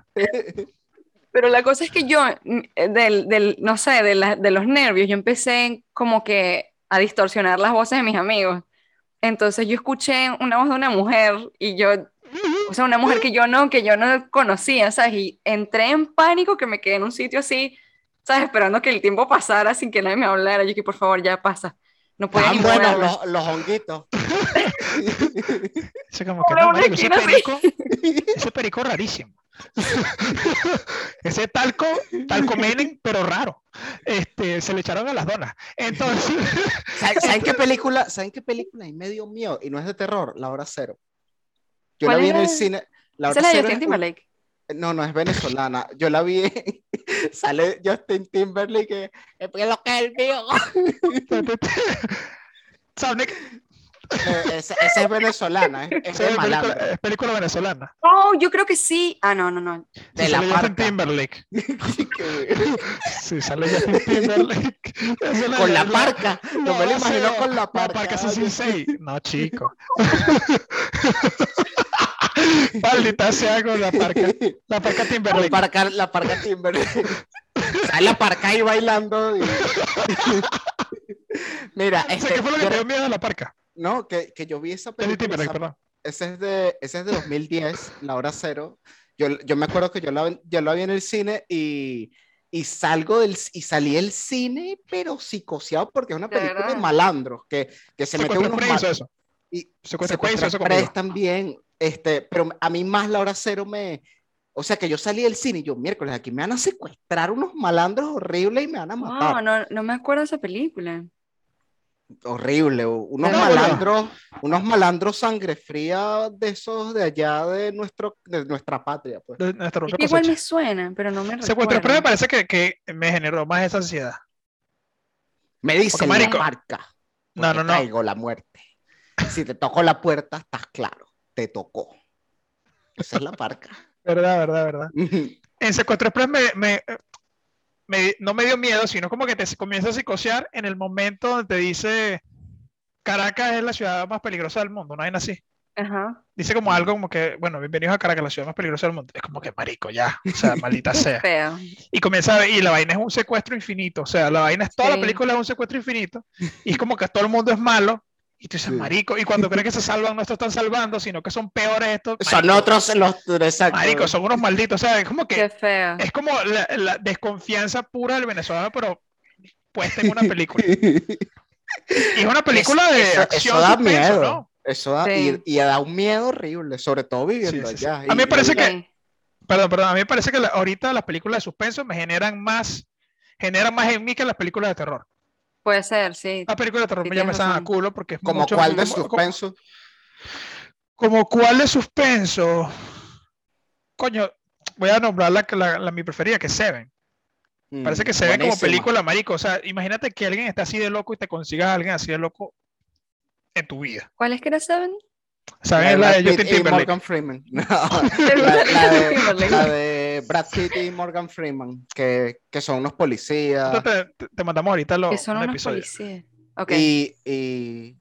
Pero la cosa es que yo, mm, eh, del, del, no sé, de, la- de los nervios, yo empecé como que a distorsionar las voces de mis amigos. Entonces yo escuché una voz de una mujer y yo, o sea, una mujer que yo no, que yo no conocía, ¿sabes? Y entré en pánico que me quedé en un sitio así, ¿sabes? Esperando que el tiempo pasara sin que nadie me hablara. Yo que por favor ya pasa. No podía Estaban ni buenos moverme. los, los honguitos. Ese como que Una no, marico, ese perico, ese perico rarísimo. ese talco, talco Menem, pero raro. Este, se le echaron a las donas. Entonces, ¿Saben, saben qué película? ¿Saben qué película? Y me dio miedo y no es de terror, La Hora Cero. Yo la ¿Cuál vi en el cine. La Esa Hora es la de Cero Timberlake. No, no es venezolana. Yo la vi. Sale Justin Timberlake. que, "Es lo que es el mío. Sonic, Eh, esa, esa es venezolana. Es, es es de película, es película venezolana. Oh, yo creo que sí. Ah, no, no, no. De Sí, la sale Justin parca. Timberlake. Sí, sale Justin Timberlake. Es con la la- parca. Yo me lo No, imagino sí, con la La parca. parca Ay, sensei. No, chico. Maldita sea con la parca. La parca La Timberlake. parca, la parca Timberlake. Sale la parca ahí bailando. y- Mira, O sea, este, ¿Qué fue lo que yo- te dio miedo a la parca? no, que, que yo vi esa película. Timberlake, esa- perdón. ese es de, ese es de 2010, La Hora Cero. Yo, yo me acuerdo que yo la, yo la vi en el cine y, y salgo del, y salí del cine, pero psicoseado porque es una ¿De película de malandros que, que se mete Secuestro unos mal- eso. y Express hizo Secuestro eso conmigo. también, este, pero a mí más La Hora Cero me, o sea que yo salí del cine y yo miércoles aquí me van a secuestrar unos malandros horribles y me van a matar. no, no me acuerdo de esa película. Horrible, unos No, malandros, unos malandros sangre fría de esos de allá de nuestro, de nuestra patria, pues. De nuestra Es propia que igual me suena, pero no me Secuestro Express me parece que, que me generó más esa ansiedad. Me dicen la marca. No, no, no. Traigo la muerte. Si te toco la puerta, estás claro. Te tocó. Esa es la parca. Verdad, verdad, verdad. En Secuestro Express me, me- me- no me dio miedo, sino como que te comienza a psicosear en el momento donde te dice Caracas es la ciudad más peligrosa del mundo, no hay así. Ajá. Dice como algo como que, bueno, bienvenidos a Caracas, la ciudad más peligrosa del mundo. Es como que marico, ya, o sea, maldita sea. Feo. Y comienza a ver, y la vaina es un secuestro infinito, o sea, la vaina es toda la película es un secuestro infinito, y es como que todo el mundo es malo, y tú dices, Sí. marico, y cuando crees que se salvan, no se están salvando, sino que son peores estos. Son otros los exacto. Marico, son unos malditos, o sea, es como que Qué feo. es como la, la desconfianza pura del venezolano, pero puesta en una película. Y es una película de eso- acción eso da suspenso, miedo. ¿no? Eso da, Sí. y, y da un miedo horrible, sobre todo viviendo Sí, sí, sí. allá. A mí me parece y- que-. Perdón, perdón, a mí me parece que la- ahorita las películas de suspenso me generan más, generan más en mí que las películas de terror. Puede ser, sí. Las películas de terror Sí, me llaman a culo porque es como mucho- cuál de como- suspenso. Como cuál de suspenso. Coño, voy a nombrar la, la- la- mi preferida, que es Seven. Parece Mm, que se ve como película, marico. O sea, imagínate que alguien está así de loco y te consigas a alguien así de loco en tu vida. ¿Cuál es que era Seven? ¿Sabes? de La Brad de Justin Timberlake. Morgan Freeman. No, la, la de, la de Brad Pitt y Morgan Freeman, que, que son unos policías. Te, te- te mandamos ahorita lo, Que son un unos episodio. policías. Y, y,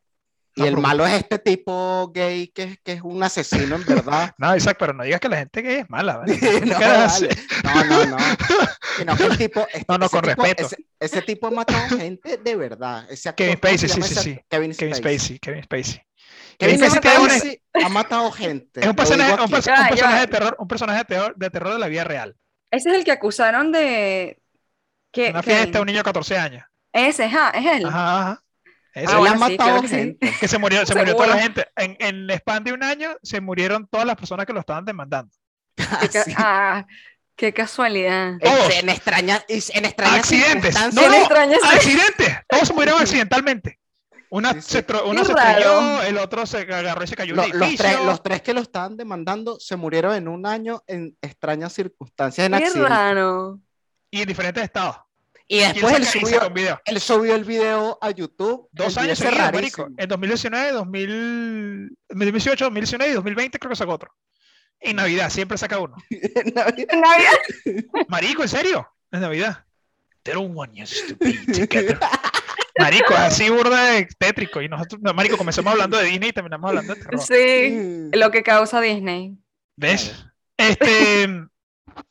y No, el malo es este tipo gay que, es- que es un asesino en verdad. No, Isaac, pero no digas que la gente gay es mala, ¿vale? no, no, no, no. Sino que el tipo, este- No, no, con tipo- respeto. Ese, ese tipo ha matado gente de verdad. Ese actor, Kevin ¿cómo se Spacey, sí, sí, sí. Kevin, Spacey. Kevin Spacey. Kevin Spacey una- Spacey ha matado gente. Es un personaje, un, Ya, un ya. personaje de terror, un personaje de terror, de terror de la vida real. Ese es el que acusaron de. Que, Una fiesta, un niño de 14 años. Ese, ajá, es él. Ajá, ajá. Ese. Ah, bueno, sí, matado claro que sí. gente. Que se murió, se murió toda la gente. En, en el span de un año se murieron todas las personas que lo estaban demandando. Qué ca- Sí. ah, qué casualidad. Todos. En extrañas, en extrañas Accidentes. No, Qué no, accidentes. Todos se murieron accidentalmente. Una Sí, sí. se, tro- Qué se estrelló, el otro se agarró y se cayó un los, tres, los tres que lo estaban demandando se murieron en un año en extrañas circunstancias en Qué accidentes. raro. Y en diferentes estados. Y después él subió, él subió el video a YouTube. Dos años seguidos, rarísimo. marico. En 2019, 2000, 2018, 2019 y 2020 creo que sacó otro. En Navidad siempre saca uno. En Navidad. Marico, ¿en serio? En Navidad. They don't want us to be together. Marico, así burda de tétrico. Y nosotros, no, Marico, comenzamos hablando de Disney y terminamos hablando de terror. Sí, Mm. lo que causa Disney. ¿Ves? Este.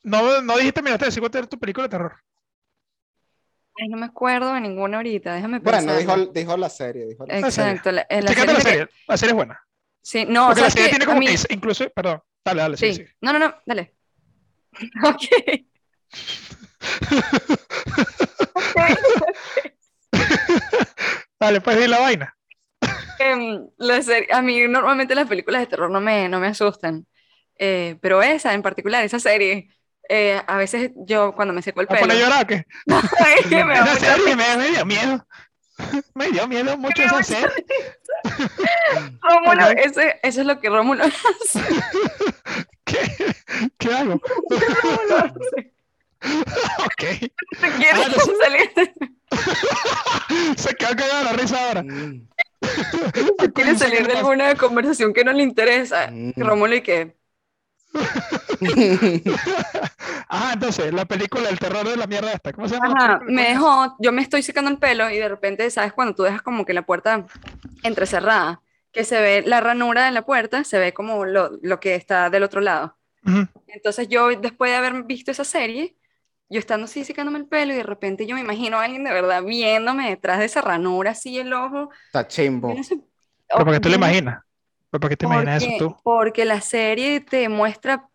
No, no dijiste, mira, te decía cuál era tu película de terror. Ay, no me acuerdo de ninguna ahorita, déjame Bueno, pensar. dijo, dijo la serie. Dijo la- La serie. Exacto, la, eh, la serie la es que- serie. La serie es buena. Sí, no, Porque la ¿sabes serie tiene como mí- que, incluso, perdón, dale, dale, sí, Sí. sí. No, no, no, dale. Ok. Dale, pues di la vaina. Em, la serie- a mí normalmente las películas de terror no me, no me asustan, Eh, pero esa en particular, esa serie, eh, a veces yo cuando me seco el ¿Me pelo, llorar o qué? Me da Esa serie me, me dio miedo. Me dio miedo mucho Me esa serie. Rómulo, ese- eso es lo que Rómulo hace. ¿Qué, ¿Qué hago? Rómulo hace. ok. Te quiere Ah, no salir, Se quedó cagado de la risa ahora. Mm. quiere salir de alguna conversación que no le interesa. Mm. Rómulo y que, Ah, entonces, la película El terror de la mierda esta. ¿Cómo se llama? la ajá, me dejó, yo me estoy secando el pelo y de repente, ¿sabes? Cuando tú dejas como que la puerta entrecerrada, que se ve la ranura de la puerta, se ve como lo, lo que está del otro lado. Ujú. Entonces yo, después de haber visto esa serie, yo estando así secándome el pelo y de repente yo me imagino a alguien de verdad viéndome detrás de esa ranura, así el ojo. Está chimbo. No sé- ¿Pero por qué tú no- imaginas? ¿Pero por qué te imaginas eso porque, tú? porque la serie te muestra,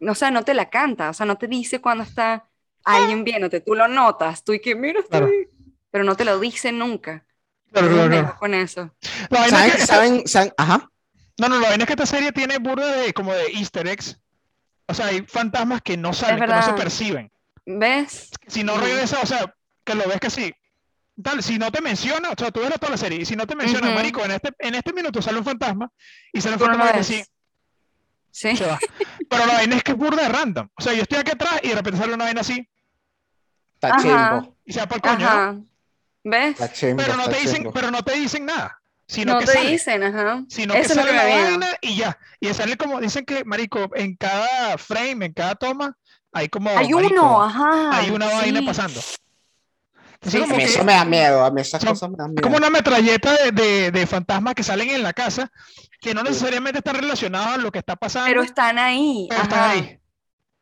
o sea, no te la canta, o sea, no te dice cuando está alguien viéndote, tú lo notas, tú y que mira, está Claro. ahí", pero no te lo dice nunca. Claro, claro. dejo con eso. Es ¿Saben, que saben, saben? Ajá. No, no, la vaina es que esta serie tiene burda de como de easter eggs. O sea, hay fantasmas que no salen, que no se perciben. ¿Ves? Si no regresa, o sea, que lo ves que sí. Tal, si no te menciona, o sea, tú ves toda la serie, y si no te menciona, Ujú. marico, en este, en este minuto sale un fantasma, y sale un Tú no fantasma que sí, Sí. se va. Pero la vaina es que es burda de random. O sea, yo estoy aquí atrás y de repente sale una vaina así, Está Ajá. chimbo. y se va por el coño, ¿no? Ajá. ¿Ves? Está chimbo. Pero no te dicen, pero no te dicen nada. Sino No que te sale. dicen, ajá. Sino que Eso es lo sale que la vaina y ya. Y sale como, dicen que, marico, en cada frame, en cada toma, hay como, Hay marico, uno, ajá. hay una vaina pasando. Entonces, Sí, A mí eso me da miedo. A mí esas Son- cosas me dan es miedo. como una metralleta de, de- de fantasmas que salen en la casa, que no necesariamente están relacionados a lo que está pasando, Pero están ahí. pero están ahí.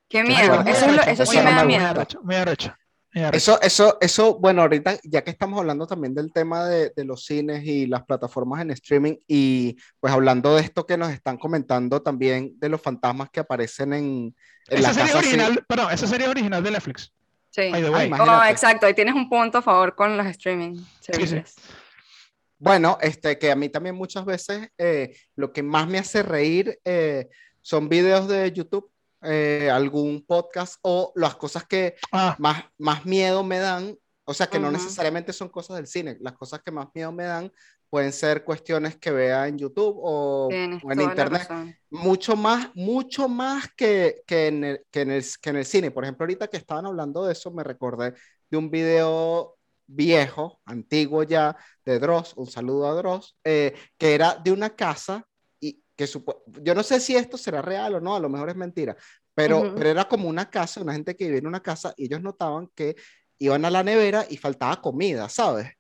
Qué miedo. Eso, es lo- eso sí me da miedo. muy arrecho, muy arrecho. Eso, eso, eso, bueno, ahorita ya que estamos hablando también del tema de, de los cines y las plataformas en streaming y pues hablando de esto que nos están comentando también de los fantasmas que aparecen en, en Esa la serie casa. original, perdón, esa serie original de Netflix. Sí. By the Ah. Oh, exacto, ahí tienes un punto a favor con los streaming services. Bueno, este, que a mí también muchas veces eh, lo que más me hace reír eh, son videos de YouTube, eh, algún podcast o las cosas que Ah, más, más miedo me dan O sea, que no Ujú. necesariamente son cosas del cine. Las cosas que más miedo me dan pueden ser cuestiones que vea en YouTube o, o en Internet. Mucho más, mucho más que, que, en el, que, en el, que en el cine. Por ejemplo, ahorita que estaban hablando de eso, me recordé de un video viejo, antiguo ya, de Dross, un saludo a Dross, eh, que era de una casa que supo- yo no sé si esto será real o no, a lo mejor es mentira, pero, Ujú. pero era como una casa, una gente que vivía en una casa y ellos notaban que iban a la nevera y faltaba comida, ¿sabes?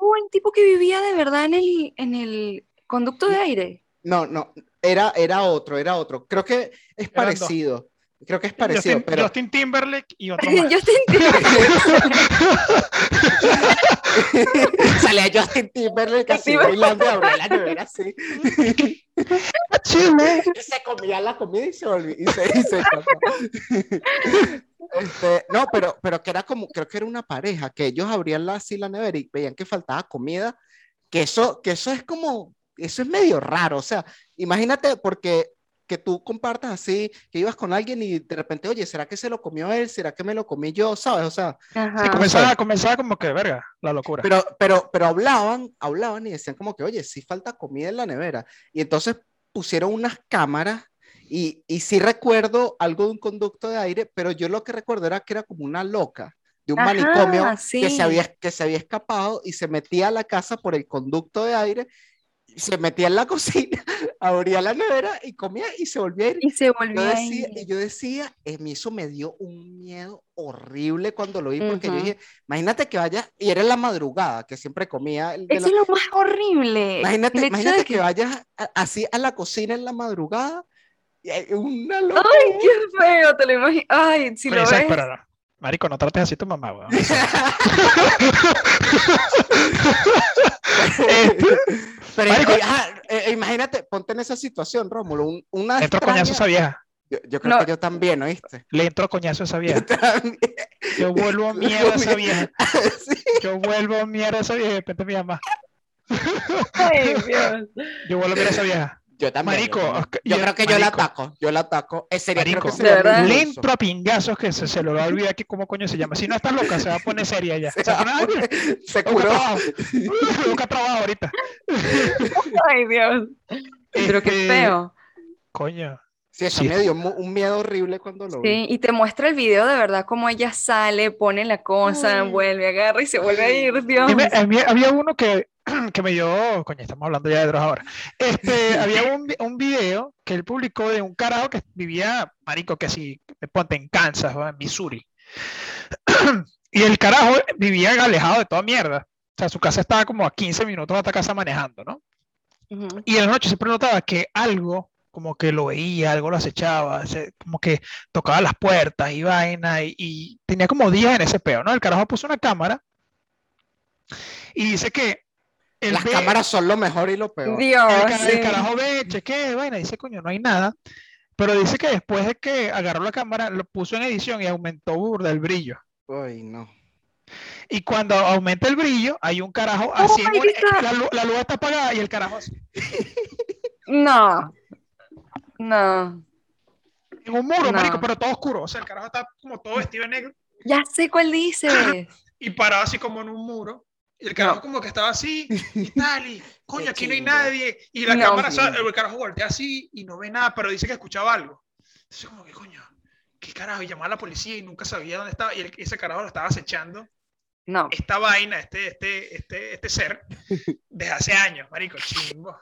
Oh, el tipo que vivía de verdad en el, en el conducto de aire. No, no, era, era otro, era otro. Creo que es parecido. Creo que es parecido, Justin, pero Justin Timberlake y otro más. Yo te entiendo. salía Justin Timberlake así bailando y abría la nevera así. Chile. Y se comía la comida y se volvía y se, y se. Este, no, pero, pero que era como, creo que era una pareja, que ellos abrían la, así la nevera y veían que faltaba comida, que eso, que eso es como, eso es medio raro, o sea, imagínate porque que tú compartas así, que ibas con alguien y de repente, oye, ¿será que se lo comió él? ¿Será que me lo comí yo? ¿Sabes? O sea, Sí, comenzaba, comenzaba como que, verga, la locura. pero, pero, pero hablaban, hablaban y decían como que, oye, sí falta comida en la nevera. Y entonces pusieron unas cámaras y, y sí recuerdo algo de un conducto de aire, pero yo lo que recuerdo era que era como una loca de un Ajá, manicomio que, sí. se había, que se había escapado y se metía a la casa por el conducto de aire, se metía en la cocina, abría la nevera y comía y se volvía a ir. Y se Yo volvía decía, ahí. y yo decía, eh, eso me dio un miedo horrible cuando lo vi, porque yo dije, imagínate que vayas, y era en la madrugada, que siempre comía Eso la- es lo más horrible. Imagínate, imagínate que... vayas a- así a la cocina en la madrugada, y hay una loca. Ay, qué feo, te lo imagino. Ay, si lo ves. Marico, no trates así a tu mamá, weón. Pero Marico. eh, eh, imagínate, ponte en esa situación, Rómulo, un- una Le entro coñazo a esa vieja. Yo, yo creo No. que yo también, ¿oíste? Le entro coñazo a esa Yo vieja. también. Yo vuelvo mierda a esa vieja. Sí. Yo vuelvo mierda a esa vieja y de repente mi mamá. Ay, Dios. Yo vuelvo mierda a esa vieja. Yo también. Marico, yo, también. Creo que yo la marico. ataco, yo la ataco. Eh, sería, creo que Marico, sería a pingazos que se, se lo va a olvidar que cómo coño se llama. Si no está loca, se va a poner seria ya. Se va a poner, ay, mira, Se busca curó. trabajo. Busca trabajo ahorita. Ay, Dios. Pero qué Este, feo. Coño. Sí, eso Sí. me dio un miedo horrible cuando lo vi. Sí, y te muestra el video de verdad cómo ella sale, pone la cosa, Ay. vuelve, agarra y se vuelve a ir, Dios. Dime, a mí había uno que, que me dio, coño, estamos hablando ya de drogas ahora. Este, había un, un video que él publicó de un carajo que vivía, marico, que si, ponte en Kansas o en Missouri. Y el carajo vivía alejado de toda mierda. O sea, su casa estaba como a 15 minutos de esta casa manejando, ¿no? Y en la noche siempre notaba que algo, como que lo veía, algo lo acechaba, se- como que tocaba las puertas y vaina, y, y tenía como días en ese peo, ¿no? El carajo puso una cámara y dice que él Las ve- cámaras son lo mejor y lo peor. Dios, el, el carajo ve, cheque, vaina, dice, coño, no hay nada. Pero dice que después de que agarró la cámara, lo puso en edición y aumentó burda el brillo. Ay, no. Y cuando aumenta el brillo, hay un carajo así, my un- God. la, la luz está apagada y el carajo así, No. No. en un muro, No. marico, pero todo oscuro. O sea, el carajo está como todo vestido de negro Ya sé cuál dices. y parado así como en un muro. Y el carajo No. como que estaba así y tal, y coño, aquí no hay nadie. Y la No. cámara, Sí. el carajo voltea así y no ve nada, pero dice que escuchaba algo. Entonces como que coño, qué carajo, y llamó a la policía y nunca sabía dónde estaba. Y el- ese carajo lo estaba acechando. No. Esta vaina, este, este, este, este ser, desde hace años, marico, chimbo.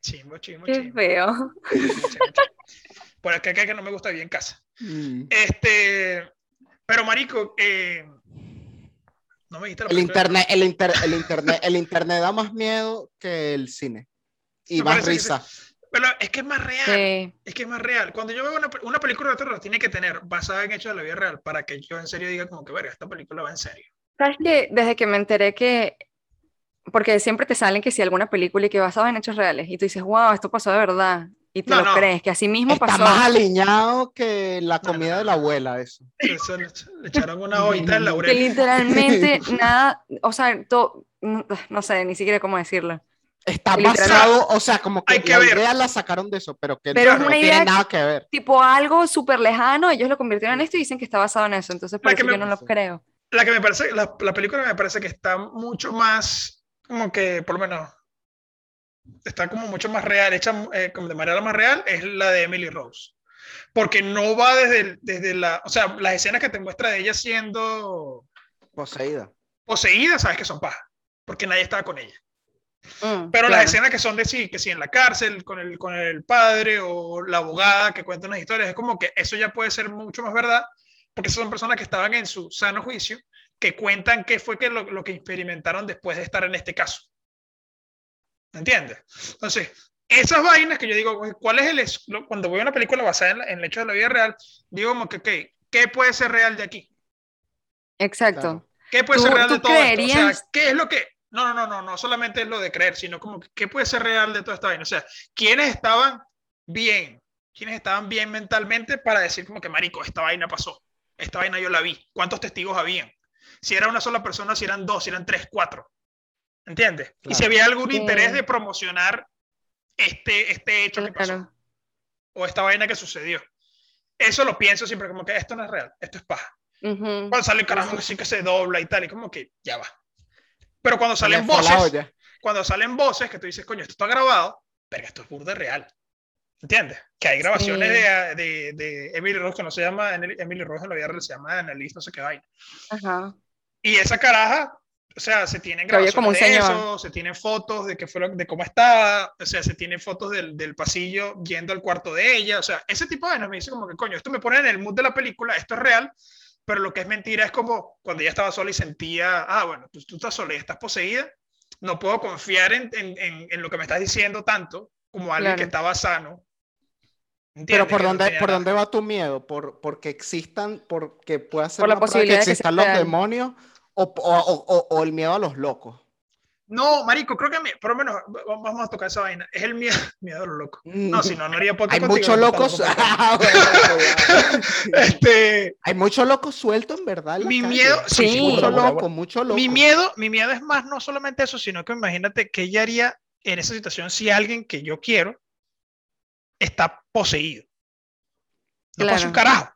Chimbo, chimbo, Qué chimbo. feo. chimbo. Por acá que no me gusta vivir en casa. Mm. Este, pero marico, eh, no me dijiste la El internet, el, inter- el internet, el internet da más miedo que el cine. Y Me más risa. Pero es que es más real. Sí. Es que es más real. Cuando yo veo una, una película de terror, tiene que tener basada en hechos de la vida real para que yo en serio diga como que, verga, esta película va en serio. ¿Sabes que Desde que me enteré que, porque siempre te salen que si alguna película y que basada en hechos reales, y tú dices, wow, esto pasó de verdad, y te No, lo no. crees, que así mismo Está pasó. más alineado que la comida no. de la abuela, eso. Eso le, le echaron una hojita en Que laurel. literalmente nada, o sea, to- no, sé ni siquiera cómo decirlo. Está basado, o sea, como que Hay que la ver. idea la sacaron de eso, pero que Pero no es una tiene idea- nada que ver. Tipo algo súper lejano, ellos lo convirtieron en esto y dicen que está basado en eso, entonces por La que eso me- yo no lo creo. la que me parece, la, la película me parece que está mucho más, como que, por lo menos, está como mucho más real, hecha eh, como de manera más real, es la de Emily Rose. Porque no va desde, desde la, o sea, las escenas que te muestra de ella siendo Poseída. poseída, sabes que son paja, porque nadie estaba con ella. Mm, Pero claro. las escenas que son de sí, que sí en la cárcel, con el, con el padre o la abogada que cuenta unas historias, es como que eso ya puede ser mucho más verdad, porque esas son personas que estaban en su sano juicio, que cuentan qué fue que lo, lo que experimentaron después de estar en este caso. ¿Me entiendes? Entonces, esas vainas que yo digo, ¿cuál es el... Cuando veo una película basada en, la- en el hecho de la vida real, digo como que, ok, ¿qué puede ser real de aquí? Exacto. Claro. ¿Qué puede ¿Tú- ser real de todo esto? O sea, creerías- ¿qué es lo que.? No, no, no, no, no solamente es lo de creer, sino como que, qué puede ser real de toda esta vaina. O sea, ¿quiénes estaban bien? ¿Quiénes estaban bien mentalmente para decir como que, marico, esta vaina pasó? Esta vaina yo la vi. ¿Cuántos testigos habían? Si era una sola persona, si eran dos, si eran tres, cuatro. ¿Entiendes? Y si había algún Sí. interés de promocionar este, este hecho que pasó o esta vaina que sucedió. Eso lo pienso siempre como que esto no es real, esto es paja. Cuando sale el carajo así que se dobla y tal, y como que ya va. Pero cuando salen voces, cuando salen voces que tú dices, coño, esto está grabado, pero esto es burda real. ¿Entiendes? Que hay grabaciones Sí. de, de, de Emily Rose, que no se llama Emily Rose en la vida real, se llama Annalise, no sé qué vaina. Ajá. Y esa caraja, o sea, se tienen Que grabaciones como un de eso, se tienen fotos de, que fue lo- de cómo estaba, o sea, se tienen fotos del, del pasillo yendo al cuarto de ella, o sea, ese tipo de vainas me dice como que, coño, esto me pone en el mood de la película, esto es real, pero lo que es mentira es como cuando ella estaba sola y sentía, ah, bueno, tú, tú estás sola y estás poseída, no puedo confiar en, en, en, en lo que me estás diciendo tanto como alguien que estaba sano. Pero ¿Entiendes? ¿por Que no dónde, ¿por nada. dónde va tu miedo? ¿Por, ¿Porque existan, porque pueda ser Por la una posibilidad que de que existan sea los demonios o, o, o- o- o el miedo a los locos? No, marico, creo que, me- por lo menos, vamos a tocar esa vaina, es el miedo, miedo a los locos. No, si no, no haría podcast Hay contigo, muchos locos. Ah, bueno. Este, Hay muchos locos sueltos en verdad. en Mi calle. miedo- sí, sí, mucho loco, mucho loco. mi miedo, mi miedo es más no solamente eso, sino que imagínate qué ella haría en esa situación si alguien que yo quiero está poseído. No pasa un Claro. carajo.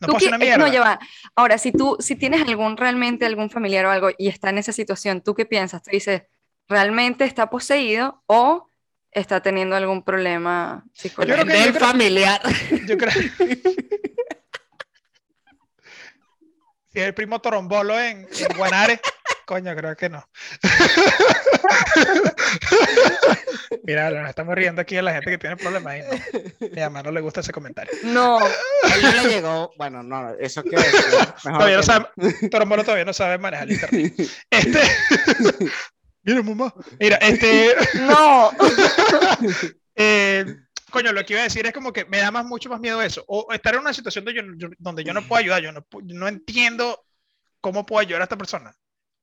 No Tú pasa una eh, mierda. No, ya va. Ahora, si tú, si tienes algún realmente algún familiar o algo y está en esa situación, ¿tú qué piensas? Tú dices, ¿realmente está poseído o está teniendo algún problema creo psicológico? que- Del creo- familiar. Yo creo. si es el primo Torombolo en, en Guanare, coño, creo que no. Mira, nos estamos riendo aquí de la gente que tiene problemas y no. Mi mamá no le gusta ese comentario. No, A él no le llegó. Bueno, no, eso mejor Todavía no que sabe, Torombolo todavía no sabe manejar el internet. Este. Mira, mamá. Mira, este. no. eh, coño, lo que iba a decir es como que me da más, mucho más miedo eso. O estar en una situación donde yo, yo- donde yo no puedo ayudar, yo no, pu- no entiendo cómo puedo ayudar a esta persona.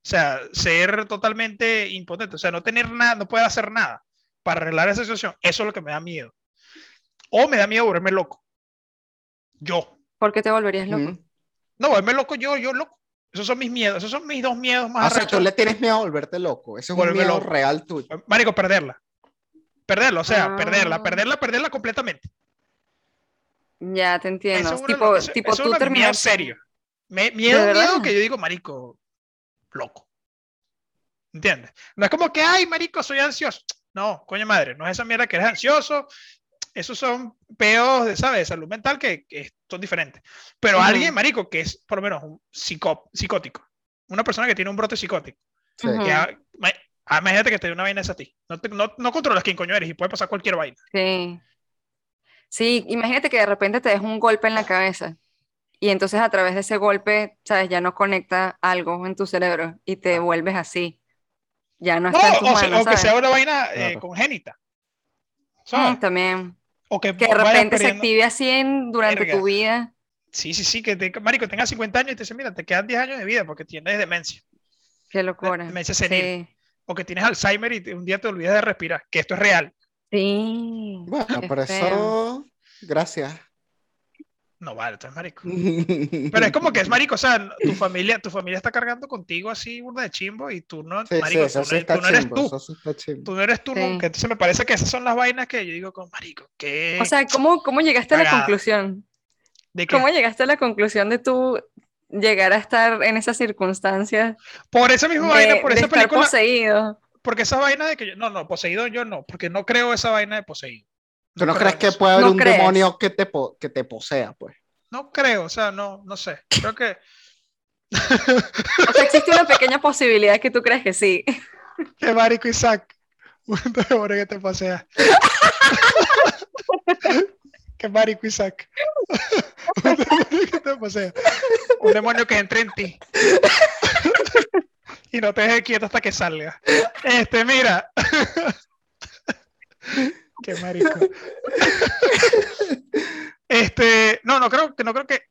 O sea, ser totalmente impotente, o sea, no tener nada, no poder hacer nada para arreglar esa situación, eso es lo que me da miedo. O me da miedo volverme loco. Yo. ¿Por qué te volverías loco? Mm. No, volverme loco yo, yo loco. Esos son mis miedos, esos son mis dos miedos más O sea, tú le tienes miedo a volverte loco. Ese es un Volverme miedo loco. real tuyo. Marico, perderla. Perderla, o sea, Ah. perderla, perderla, perderla completamente. Ya te entiendo. Eso es una- tipo, eso- tipo eso es tú uno terminar miedos serios. Me- miedo, miedo que yo digo, marico, loco. ¿Entiendes? No es como que, ay, marico, soy ansioso. No, coño madre, no es esa mierda que eres ansioso. Esos son peos, de, ¿sabes? De salud mental que, que son diferentes. Pero alguien, marico, que es por lo menos un psicó- psicótico. Una persona que tiene un brote psicótico. Que, ma- ah, imagínate que te dé una vaina esa a ti. No, te- no, no controlas quién coño eres y puede pasar cualquier vaina. Sí. Sí, imagínate que de repente te des un golpe en la cabeza y entonces a través de ese golpe, sabes, ya no conecta algo en tu cerebro y te vuelves así. Ya no No, está en tus o, sea, manos, o que ¿sabes? sea una vaina eh, Claro. congénita. Mm, ¿Sabes? también. O que, Que de repente se active así en, durante Verga. tu vida. Sí, sí, sí, que te, marico, tengas 50 años y te dice, mira, te quedan 10 años de vida porque tienes demencia. Qué locura. Demencia senil. Sí. O que tienes Alzheimer y un día te olvidas de respirar, que esto es real. Sí. Bueno, por feo. eso. Gracias. No vale, entonces, marico. Pero es como que es marico, o sea, tu familia, tu familia está cargando contigo así burda de chimbo y tú no, Sí, sí, marico, eso tú, no, está tú no eres chimbo, tú. eso sí está chimbo. Tú no eres tú Sí. nunca. Entonces me parece que esas son las vainas que yo digo como marico, ¿qué? O sea, ¿cómo, cómo llegaste a la conclusión? ¿De qué? ¿Cómo llegaste a la conclusión de tú llegar a estar en esas circunstancias Por esa misma de, vaina, por de esa estar película, poseído. porque esa vaina de que yo, no, no, poseído yo no, porque no creo esa vaina de poseído. ¿Tú no crees que puede haber ¿No un crees? demonio que te, que te posea, pues? No creo, o sea, no, no sé. Creo que, O sea, existe una pequeña posibilidad que tú crees que sí. que marico Isaac, un demonio que te posea. que marico Isaac. un demonio que te posea. Un demonio que entre en ti. y no te deje quieto hasta que salga. Este, mira. Qué marico. Este, no, no creo que no creo que,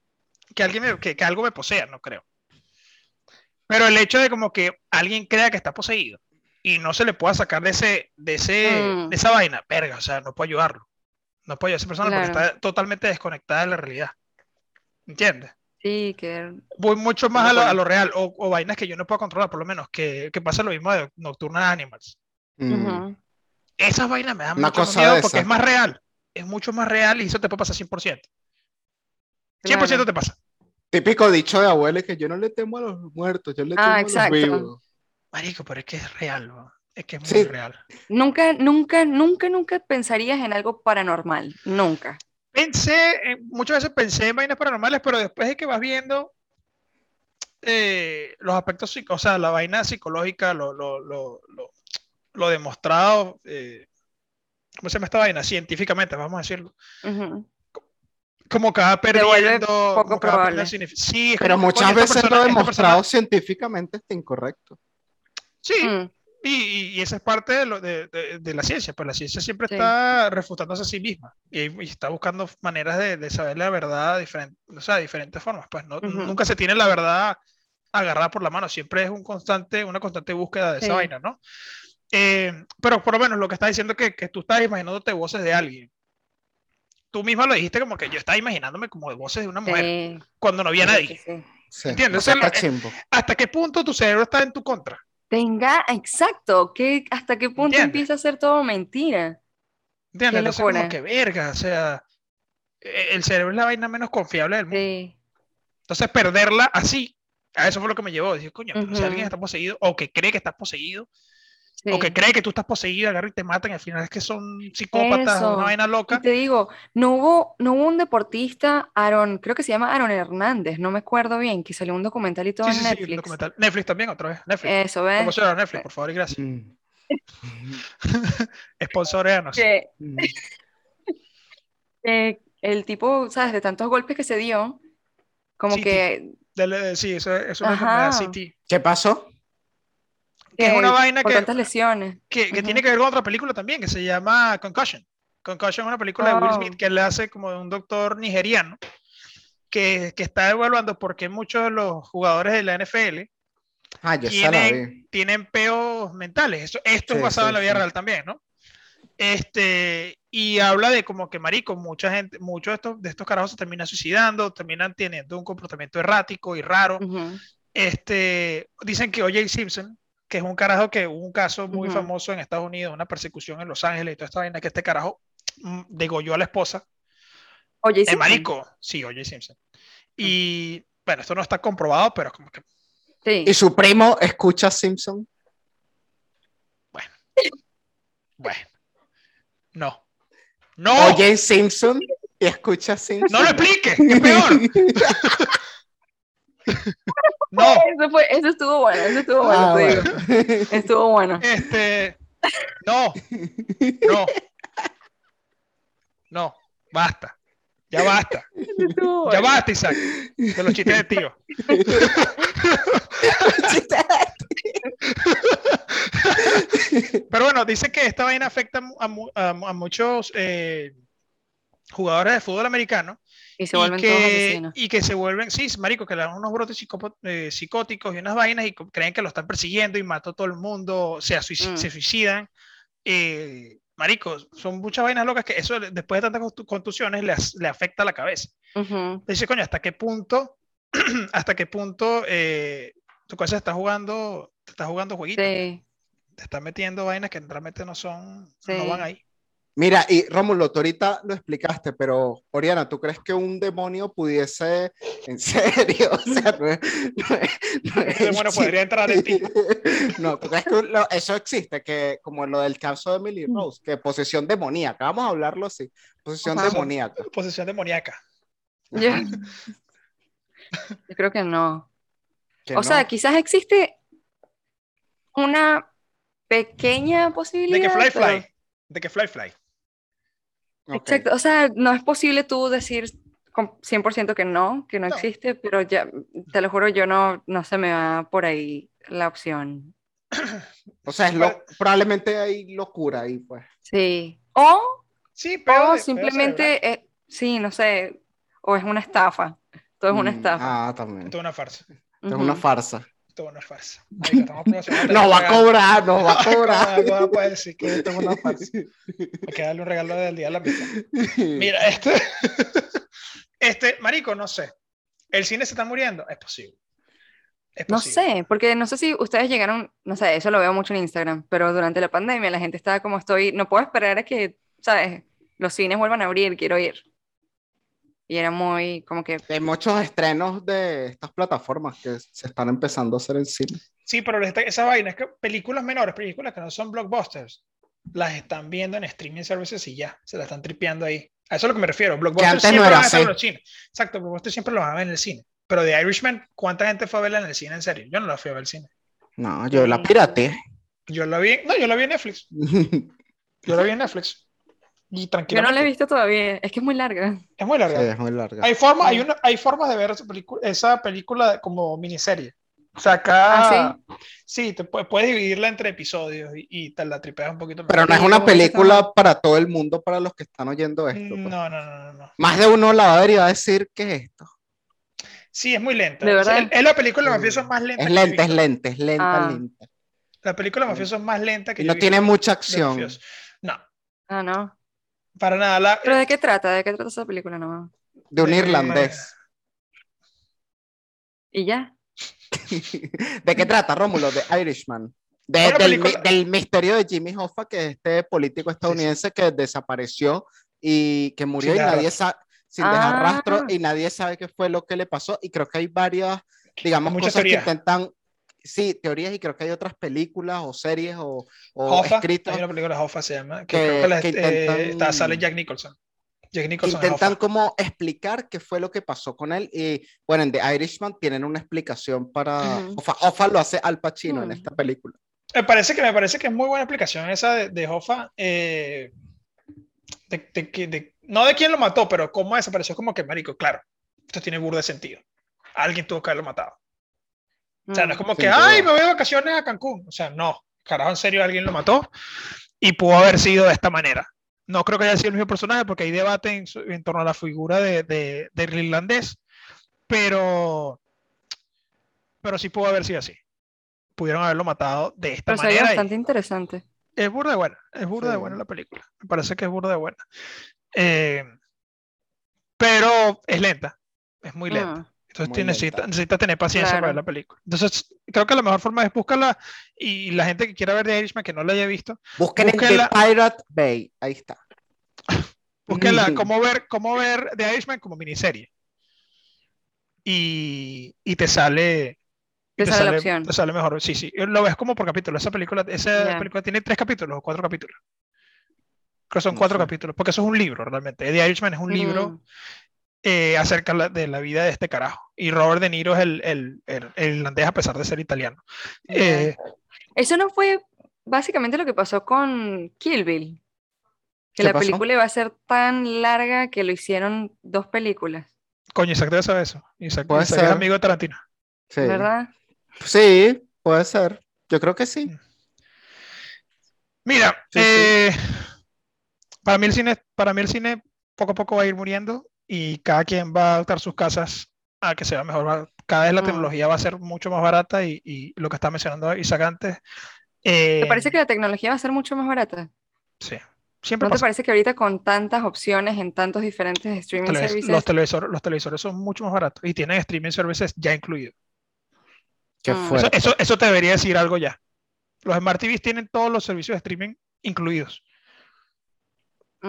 que alguien me- que, que algo me posea, no creo. Pero el hecho de como que alguien crea que está poseído y no se le pueda sacar de ese, de ese, Mm. de esa vaina, verga, o sea, no puedo ayudarlo. No puedo ayudar a esa persona porque está totalmente desconectada de la realidad. ¿Entiendes? Sí, que Voy mucho más a lo, a lo real, o, o vainas que yo no puedo controlar, por lo menos, que, que pasa lo mismo de Nocturnal Animals. Mm. Esas vainas me dan Una mucho cosa miedo porque esa. es más real. Es mucho más real y eso te puede pasar 100%. 100% Claro. te pasa. Típico dicho de abuela es que yo no le temo a los muertos, yo le Ah, temo a los vivos. Marico, pero es que es real, ¿no? Es que es muy Sí. real. Nunca, nunca, nunca, nunca pensarías en algo paranormal. Nunca. Pensé, en- muchas veces pensé en vainas paranormales, pero después de que vas viendo eh, los aspectos, o sea, la vaina psicológica, lo, lo, lo, lo, lo demostrado, eh, ¿cómo se llama esta vaina? Científicamente, vamos a decirlo. Como que va Se vuelve perdiendo. poco como perdiendo probable. Sí, es Pero como, muchas veces lo persona- esta demostrado persona- científicamente está incorrecto. Sí, Mm, Y, y- esa es parte de, lo, de, de- de la ciencia, pues la ciencia siempre Sí. está refutándose a sí misma y, y está buscando maneras de, de saber la verdad diferente, o sea, de diferentes formas. Pues no, Ujú. nunca se tiene la verdad agarrada por la mano, siempre es un constante, una constante búsqueda de esa Sí. vaina, ¿no? Eh, pero por lo menos lo que está diciendo que, que tú estás imaginándote voces de alguien. Tú misma lo dijiste como que yo estaba imaginándome como de voces de una mujer sí, cuando no había nadie. sí. O sea, es chimbo. ¿Hasta qué punto tu cerebro está en tu contra? Tenga, exacto. ¿qué, ¿Hasta qué punto ¿Entiendes? empieza a ser todo mentira? ¿Entiendes? Qué Entonces, como que verga, o sea, e- el cerebro es la vaina menos confiable del mundo. Sí, Entonces, perderla así, a eso fue lo que me llevó. Decir, coño, pero si alguien está poseído, o que cree que está poseído, sí. o que cree que tú estás poseído, agarran y te matan, y al final es que son psicópatas Eso. una vaina Y loca. te digo, no hubo, no hubo un deportista, Aaron, creo que se llama Aaron Hernández, no me acuerdo bien, que salió un documental y todo Sí, en sí, sí, un Netflix. documental. Netflix también, otra vez. Netflix. Eso, ¿ves? A Netflix, por favor, y gracias. Mm. Sponsoreanos. Que, Mm. que el tipo, ¿sabes? De tantos golpes que se dio, como Sí, que, Dele- sí, eso es, es una enfermedad CT. ¿Qué pasó? Que es una vaina por que- tantas lesiones. que, que Ujú. tiene que ver con otra película también, que se llama Concussion. Concussion es una película de Will Oh. Smith que él hace como de un doctor nigeriano que, que está evaluando por qué muchos de los jugadores de la NFL Ah, tienen, tienen peos mentales. Esto, esto Sí, es basado sí, en la vida sí. real también, ¿no? Este, y habla de como que, marico, mucha gente, muchos de estos, de estos carajos se terminan suicidando, terminan teniendo un comportamiento errático y raro. Ujú. Este, dicen que O.J. Simpson, que es un carajo que hubo un caso muy famoso en Estados Unidos, una persecución en Los Ángeles y toda esta vaina, que este carajo mm, degolló a la esposa. Oye, El sí, marico, sí, O.J. Simpson. Y bueno, esto no está comprobado, pero como que, sí. ¿Y su primo escucha Simpson? bueno, no. No, Oye Simpson y escucha Simpson. no lo expliques, es peor. No, Eso, fue, eso estuvo bueno, eso estuvo bueno, Ah, te digo. bueno. Estuvo bueno. este, no, no, no, basta, ya basta, ya basta, Isaac, de los chistes de tío. Pero bueno, dice que esta vaina afecta mu- a, mu- a mu- a muchos eh, jugadores de fútbol americano Y se y vuelven todos que, asesinos. y que se vuelven, sí, marico, que le dan unos brotes eh, psicóticos y unas vainas y creen que lo están persiguiendo y mató a todo el mundo, se, suici- Mm. se suicidan. Eh, marico, son muchas vainas locas que eso después de tantas contu- contusiones le, le afecta la cabeza. Dice, coño, ¿hasta qué punto, hasta qué punto eh, tu está jugando, te está jugando jueguitos? Sí, Te está metiendo vainas que realmente no son, no van ahí. Mira, y Rómulo, tú ahorita lo explicaste, pero Oriana, ¿tú crees que un demonio pudiese, en serio, o sea, no es, no es- no es Ese demonio podría entrar en ti. No, ¿tú crees que lo- eso existe? Que como lo del caso de Emily Rose, que posesión demoníaca, vamos a hablarlo así, posesión Ajá. demoníaca. Posesión demoníaca. Yo, yo creo que no. que O sea, quizás existe una pequeña De posibilidad. que fly, pero- fly. De que fly, fly. Ok. Exacto, o sea, no es posible tú decir con 100% que no, que no, No. existe, pero ya, te lo juro, yo no, no se me va por ahí la opción. O sea, es lo, probablemente hay locura ahí, pues. Sí. O, Sí, pero. o pero simplemente, eh, sí, no sé, o es una estafa. Todo es una Mm, estafa. Ah, también. Esto es una farsa. Es una Ujú. farsa. Esto es una farsa. Marico, Nos va a cobrar, nos va a cobrar. ¿Cómo puede decir que esto es una farsa? Hay que darle un regalo del día de la mitad. Mira, este. Este, Marico, no sé. ¿El cine se está muriendo? Es posible. Es No posible. sé, porque no sé si ustedes llegaron, no sé, eso lo veo mucho en Instagram, pero durante la pandemia la gente estaba como estoy, no puedo esperar a que, ¿sabes? Los cines vuelvan a abrir, quiero ir. Y era muy como que, Hay muchos estrenos de estas plataformas que se están empezando a hacer en cine. Sí, pero esta- esa vaina es que películas menores, películas que no son blockbusters, las están viendo en streaming services y ya, se la están tripeando ahí. A eso es a lo que me refiero. Blockbusters antes no siempre era van a en los cines. Exacto, Blockbusters siempre los van a ver en el cine. Pero de Irishman, ¿cuánta gente fue a verla en el cine en serio? Yo no la fui a ver al cine. No, yo la pirateé. Yo la vi, no, yo la vi en Netflix. Yo la vi en Netflix. Y yo no la he visto todavía, es que es muy larga. Es muy larga. Sí, es muy larga. Hay, forma, hay, una, hay formas de ver esa película, esa película como miniserie. O sea, acá ¿Ah, sí, te pu- puedes dividirla entre episodios y, y te la tripeas un poquito. Pero mejor. no es una película para todo el mundo, para los que están oyendo esto. pues. No, no, no, no, no. Más de uno la va a ver y va a decir, ¿qué es esto? Sí, es muy lenta. ¿De verdad? Es, es la película de mafiosos más lenta. Es lenta, es lenta, es lenta, Ah. lenta. La película de mafiosos más lenta que Y yo no tiene mucha acción. No, Ah, no. Para nada. La- ¿Pero de qué trata? ¿De qué trata esa película? No. De un de- irlandés. ¿Y ya? ¿De qué trata, Rómulo? De Irishman. De- del, película- mi- del misterio de Jimmy Hoffa, que es este político estadounidense que desapareció y que murió Sin y dejar nadie sabe, sin dejar Ah. rastro y nadie sabe qué fue lo que le pasó. Y creo que hay varias, digamos, Muchas cosas teorías. que intentan, sí, teorías y creo que hay otras películas o series o, o Hoffa, escritos hay una película Hoffa se llama, que, que- creo que, la- que eh, intentan- está- sale Jack Nicholson. Jack Nicholson intentan como explicar qué fue lo que pasó con él y bueno, en The Irishman tienen una explicación para. Hoffa, Hoffa lo hace Al Pacino en Mm. esta película. Me parece que, me parece que es muy buena explicación esa de, de Hoffa. eh, de, de de- no de quién lo mató, pero cómo desapareció, como que, marico, claro, esto tiene burda de sentido. Alguien tuvo que haberlo matado. O sea, no es Mm. como Sin que, ay, me voy de vacaciones a Cancún. O sea, no, carajo, en serio, alguien lo mató y pudo haber sido de esta manera. No creo que haya sido el mismo personaje porque hay debate en, su- en torno a la figura de, de- del irlandés, pero, pero sí pudo haber sido así. Pudieron haberlo matado de esta Pero manera. y- bastante interesante. es burda de buena, es burda de Sí. buena la película. Me parece que es burda de buena. Eh, pero es lenta, es muy lenta. Mm. Entonces tiene- necesita, tener paciencia para ver la película. Entonces creo que la mejor forma es buscarla y la gente que quiera ver The Irishman, que no la haya visto, Busquen en Búsquenla. The Pirate Bay, ahí está. búsquenla Ujú. cómo ver, cómo ver The Irishman como miniserie. Y, y te sale... Te sale la opción. te sale mejor. Sí, sí. Lo ves como por capítulo. Esa película, esa película tiene tres capítulos o cuatro capítulos. Creo que son No cuatro sé. capítulos, porque eso es un libro realmente. The Irishman es un libro Mm. Eh, acerca la- de la vida de este carajo. Y Robert De Niro es el, el, el- el irlandés a pesar de ser italiano. Eh, Eso no fue básicamente lo que pasó con Kill Bill. Que ¿Qué la pasó? película iba a ser tan larga que lo hicieron dos películas, coño, Isaac debe saber eso. Isaac, Puede Isaac es ser. amigo de Tarantino. Sí. ¿verdad? Sí, puede ser. Yo creo que sí. Mira, Sí, sí. eh, para mí el cine, para mí el cine poco a poco va a ir muriendo y cada quien va a adaptar sus casas a que sea mejor. Cada vez la Mm. tecnología va a ser mucho más barata y, y lo que estaba mencionando Isaac antes. eh, ¿Te parece que la tecnología va a ser mucho más barata? Sí, siempre ¿No te parece que ahorita con tantas opciones en tantos diferentes streaming Televis- services? los, televisores, los televisores son mucho más baratos y tienen streaming services ya incluidos. Qué Mm. Eso, fuerte. eso, eso te debería decir algo ya. Los Smart TVs tienen todos los servicios de streaming incluidos.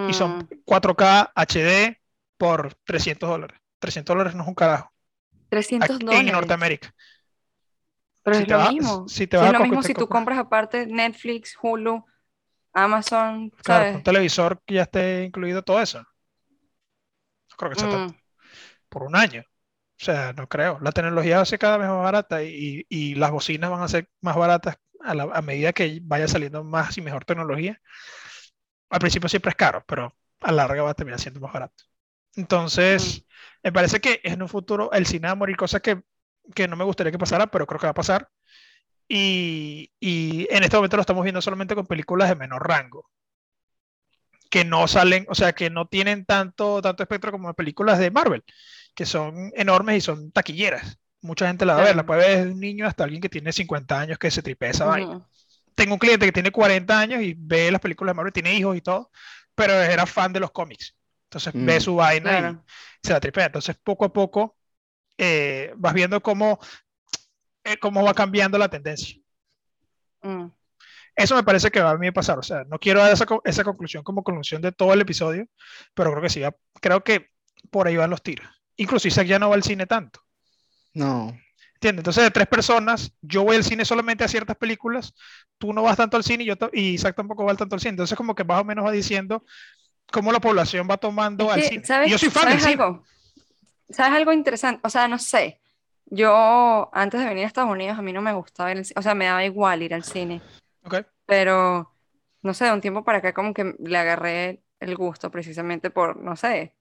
y son Mm, 4K HD por 300 dólares. 300 dólares no es un carajo 300 aquí dólares. en Norteamérica. Pero si es te lo vas- mismo. si te vas es lo mismo si tú compras- aparte Netflix, Hulu, Amazon, Claro, un televisor que ya esté incluido todo eso. No creo que sea tanto. Mm, Por un año. O sea, no creo. La tecnología va a ser cada vez más barata y, y las bocinas van a ser más baratas a, la- a medida que vaya saliendo más y mejor tecnología. Al principio siempre es caro, pero a la larga va a terminar siendo más barato. Entonces, me parece que en un futuro el cine va a morir, cosas que, que no me gustaría que pasara, pero creo que va a pasar. Y, y en este momento lo estamos viendo solamente con películas de menor rango, que no salen, o sea, que no tienen tanto, tanto espectro como películas de Marvel, que son enormes y son taquilleras. Mucha gente la va a ver, la puede ver desde un niño hasta alguien que tiene 50 años que se tripea esa vaina ujú. tengo un cliente que tiene 40 años y ve las películas de Marvel, tiene hijos y todo, pero era fan de los cómics. Entonces ve Mm. su vaina Claro. y se la tripea. Entonces poco a poco eh, vas viendo cómo, eh, cómo va cambiando la tendencia. Mm. Eso me parece que va a mí pasar. O sea, no quiero dar esa, esa conclusión como conclusión de todo el episodio, pero creo que sí. creo que por ahí van los tiros. Incluso Isaac ya no va al cine tanto. No. ¿Entiendes? Entonces, de tres personas, yo voy al cine solamente a ciertas películas, tú no vas tanto al cine y, yo y Isaac tampoco va tanto al cine. Entonces, como que más o menos va diciendo cómo la población va tomando Es al cine. ¿sabes, Y yo soy fan del ¿sabes cine. algo? ¿Sabes algo interesante? O sea, no sé. Yo, antes de venir a Estados Unidos, a mí no me gustaba ir al cine. O sea, me daba igual ir al cine. ¿ok? Pero, no sé, de un tiempo para acá como que le agarré el gusto precisamente por, no sé,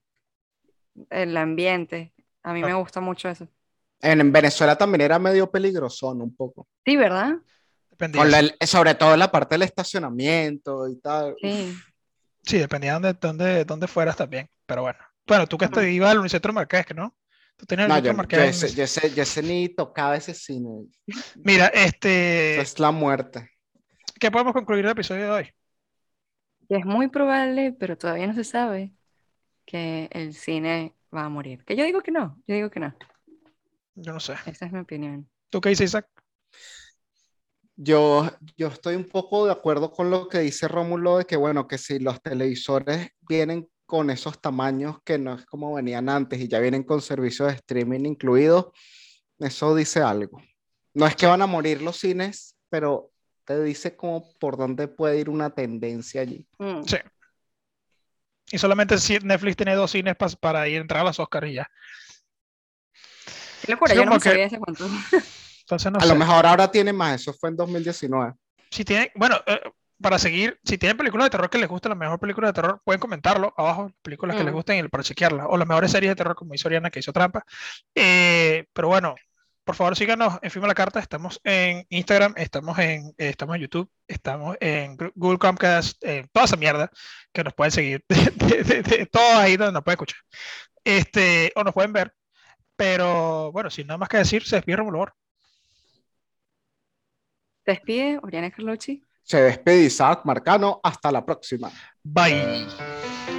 el ambiente. A mí me gusta mucho eso. En, en Venezuela también era medio peligrosón un poco. Sí, ¿verdad? Con la- sobre todo la parte del estacionamiento y tal. Sí. Sí, dependía de dónde, dónde, dónde fueras también. Pero bueno. Bueno, tú que te ibas al Unicentro Marqués, no. Tú tenías el No, Unicentro yo, Marqués yo en ese, Unicentro. yo ese- yo ese ni tocaba ese cine. Mira, Eso este, es la muerte. ¿qué podemos concluir del episodio de hoy? Es muy probable, pero todavía no se sabe, que el cine va a morir. Que yo digo que no, yo digo que no. Yo no sé. Esa es mi opinión. ¿Tú qué dices, Isaac? Yo, yo estoy un poco de acuerdo con lo que dice Rómulo de que, bueno, que si los televisores vienen con esos tamaños que no es como venían antes y ya vienen con servicios de streaming incluidos, eso dice algo. No es que van a morir los cines, pero te dice como por dónde puede ir una tendencia allí. Mm. Sí. Y solamente si Netflix tiene dos cines pas- para ir a entrar a los Oscars y ya. Qué locura, Sí, yo no me sabía ese cuento. Entonces no A sé. lo mejor ahora tiene más, eso fue en 2019. Si tienen, bueno, eh, para seguir, si tienen películas de terror que les gusten, las mejores películas de terror, pueden comentarlo abajo, películas que les Mm. gusten y para chequearlas. O las mejores series de terror, como hizo Oriana, que hizo trampa. Eh, pero bueno, por favor síganos en Firma la Carta. Estamos en Instagram, estamos en, eh, estamos en YouTube, estamos en Google Chromecast, en toda esa mierda que nos pueden seguir. De, de- de- de- todo ahí donde nos pueden escuchar. Este, o nos pueden ver. Pero bueno, sin nada más que decir, se despide Romulo Te despide Oriana Carlucci. Se despide Isaac Marcano, hasta la próxima. Bye.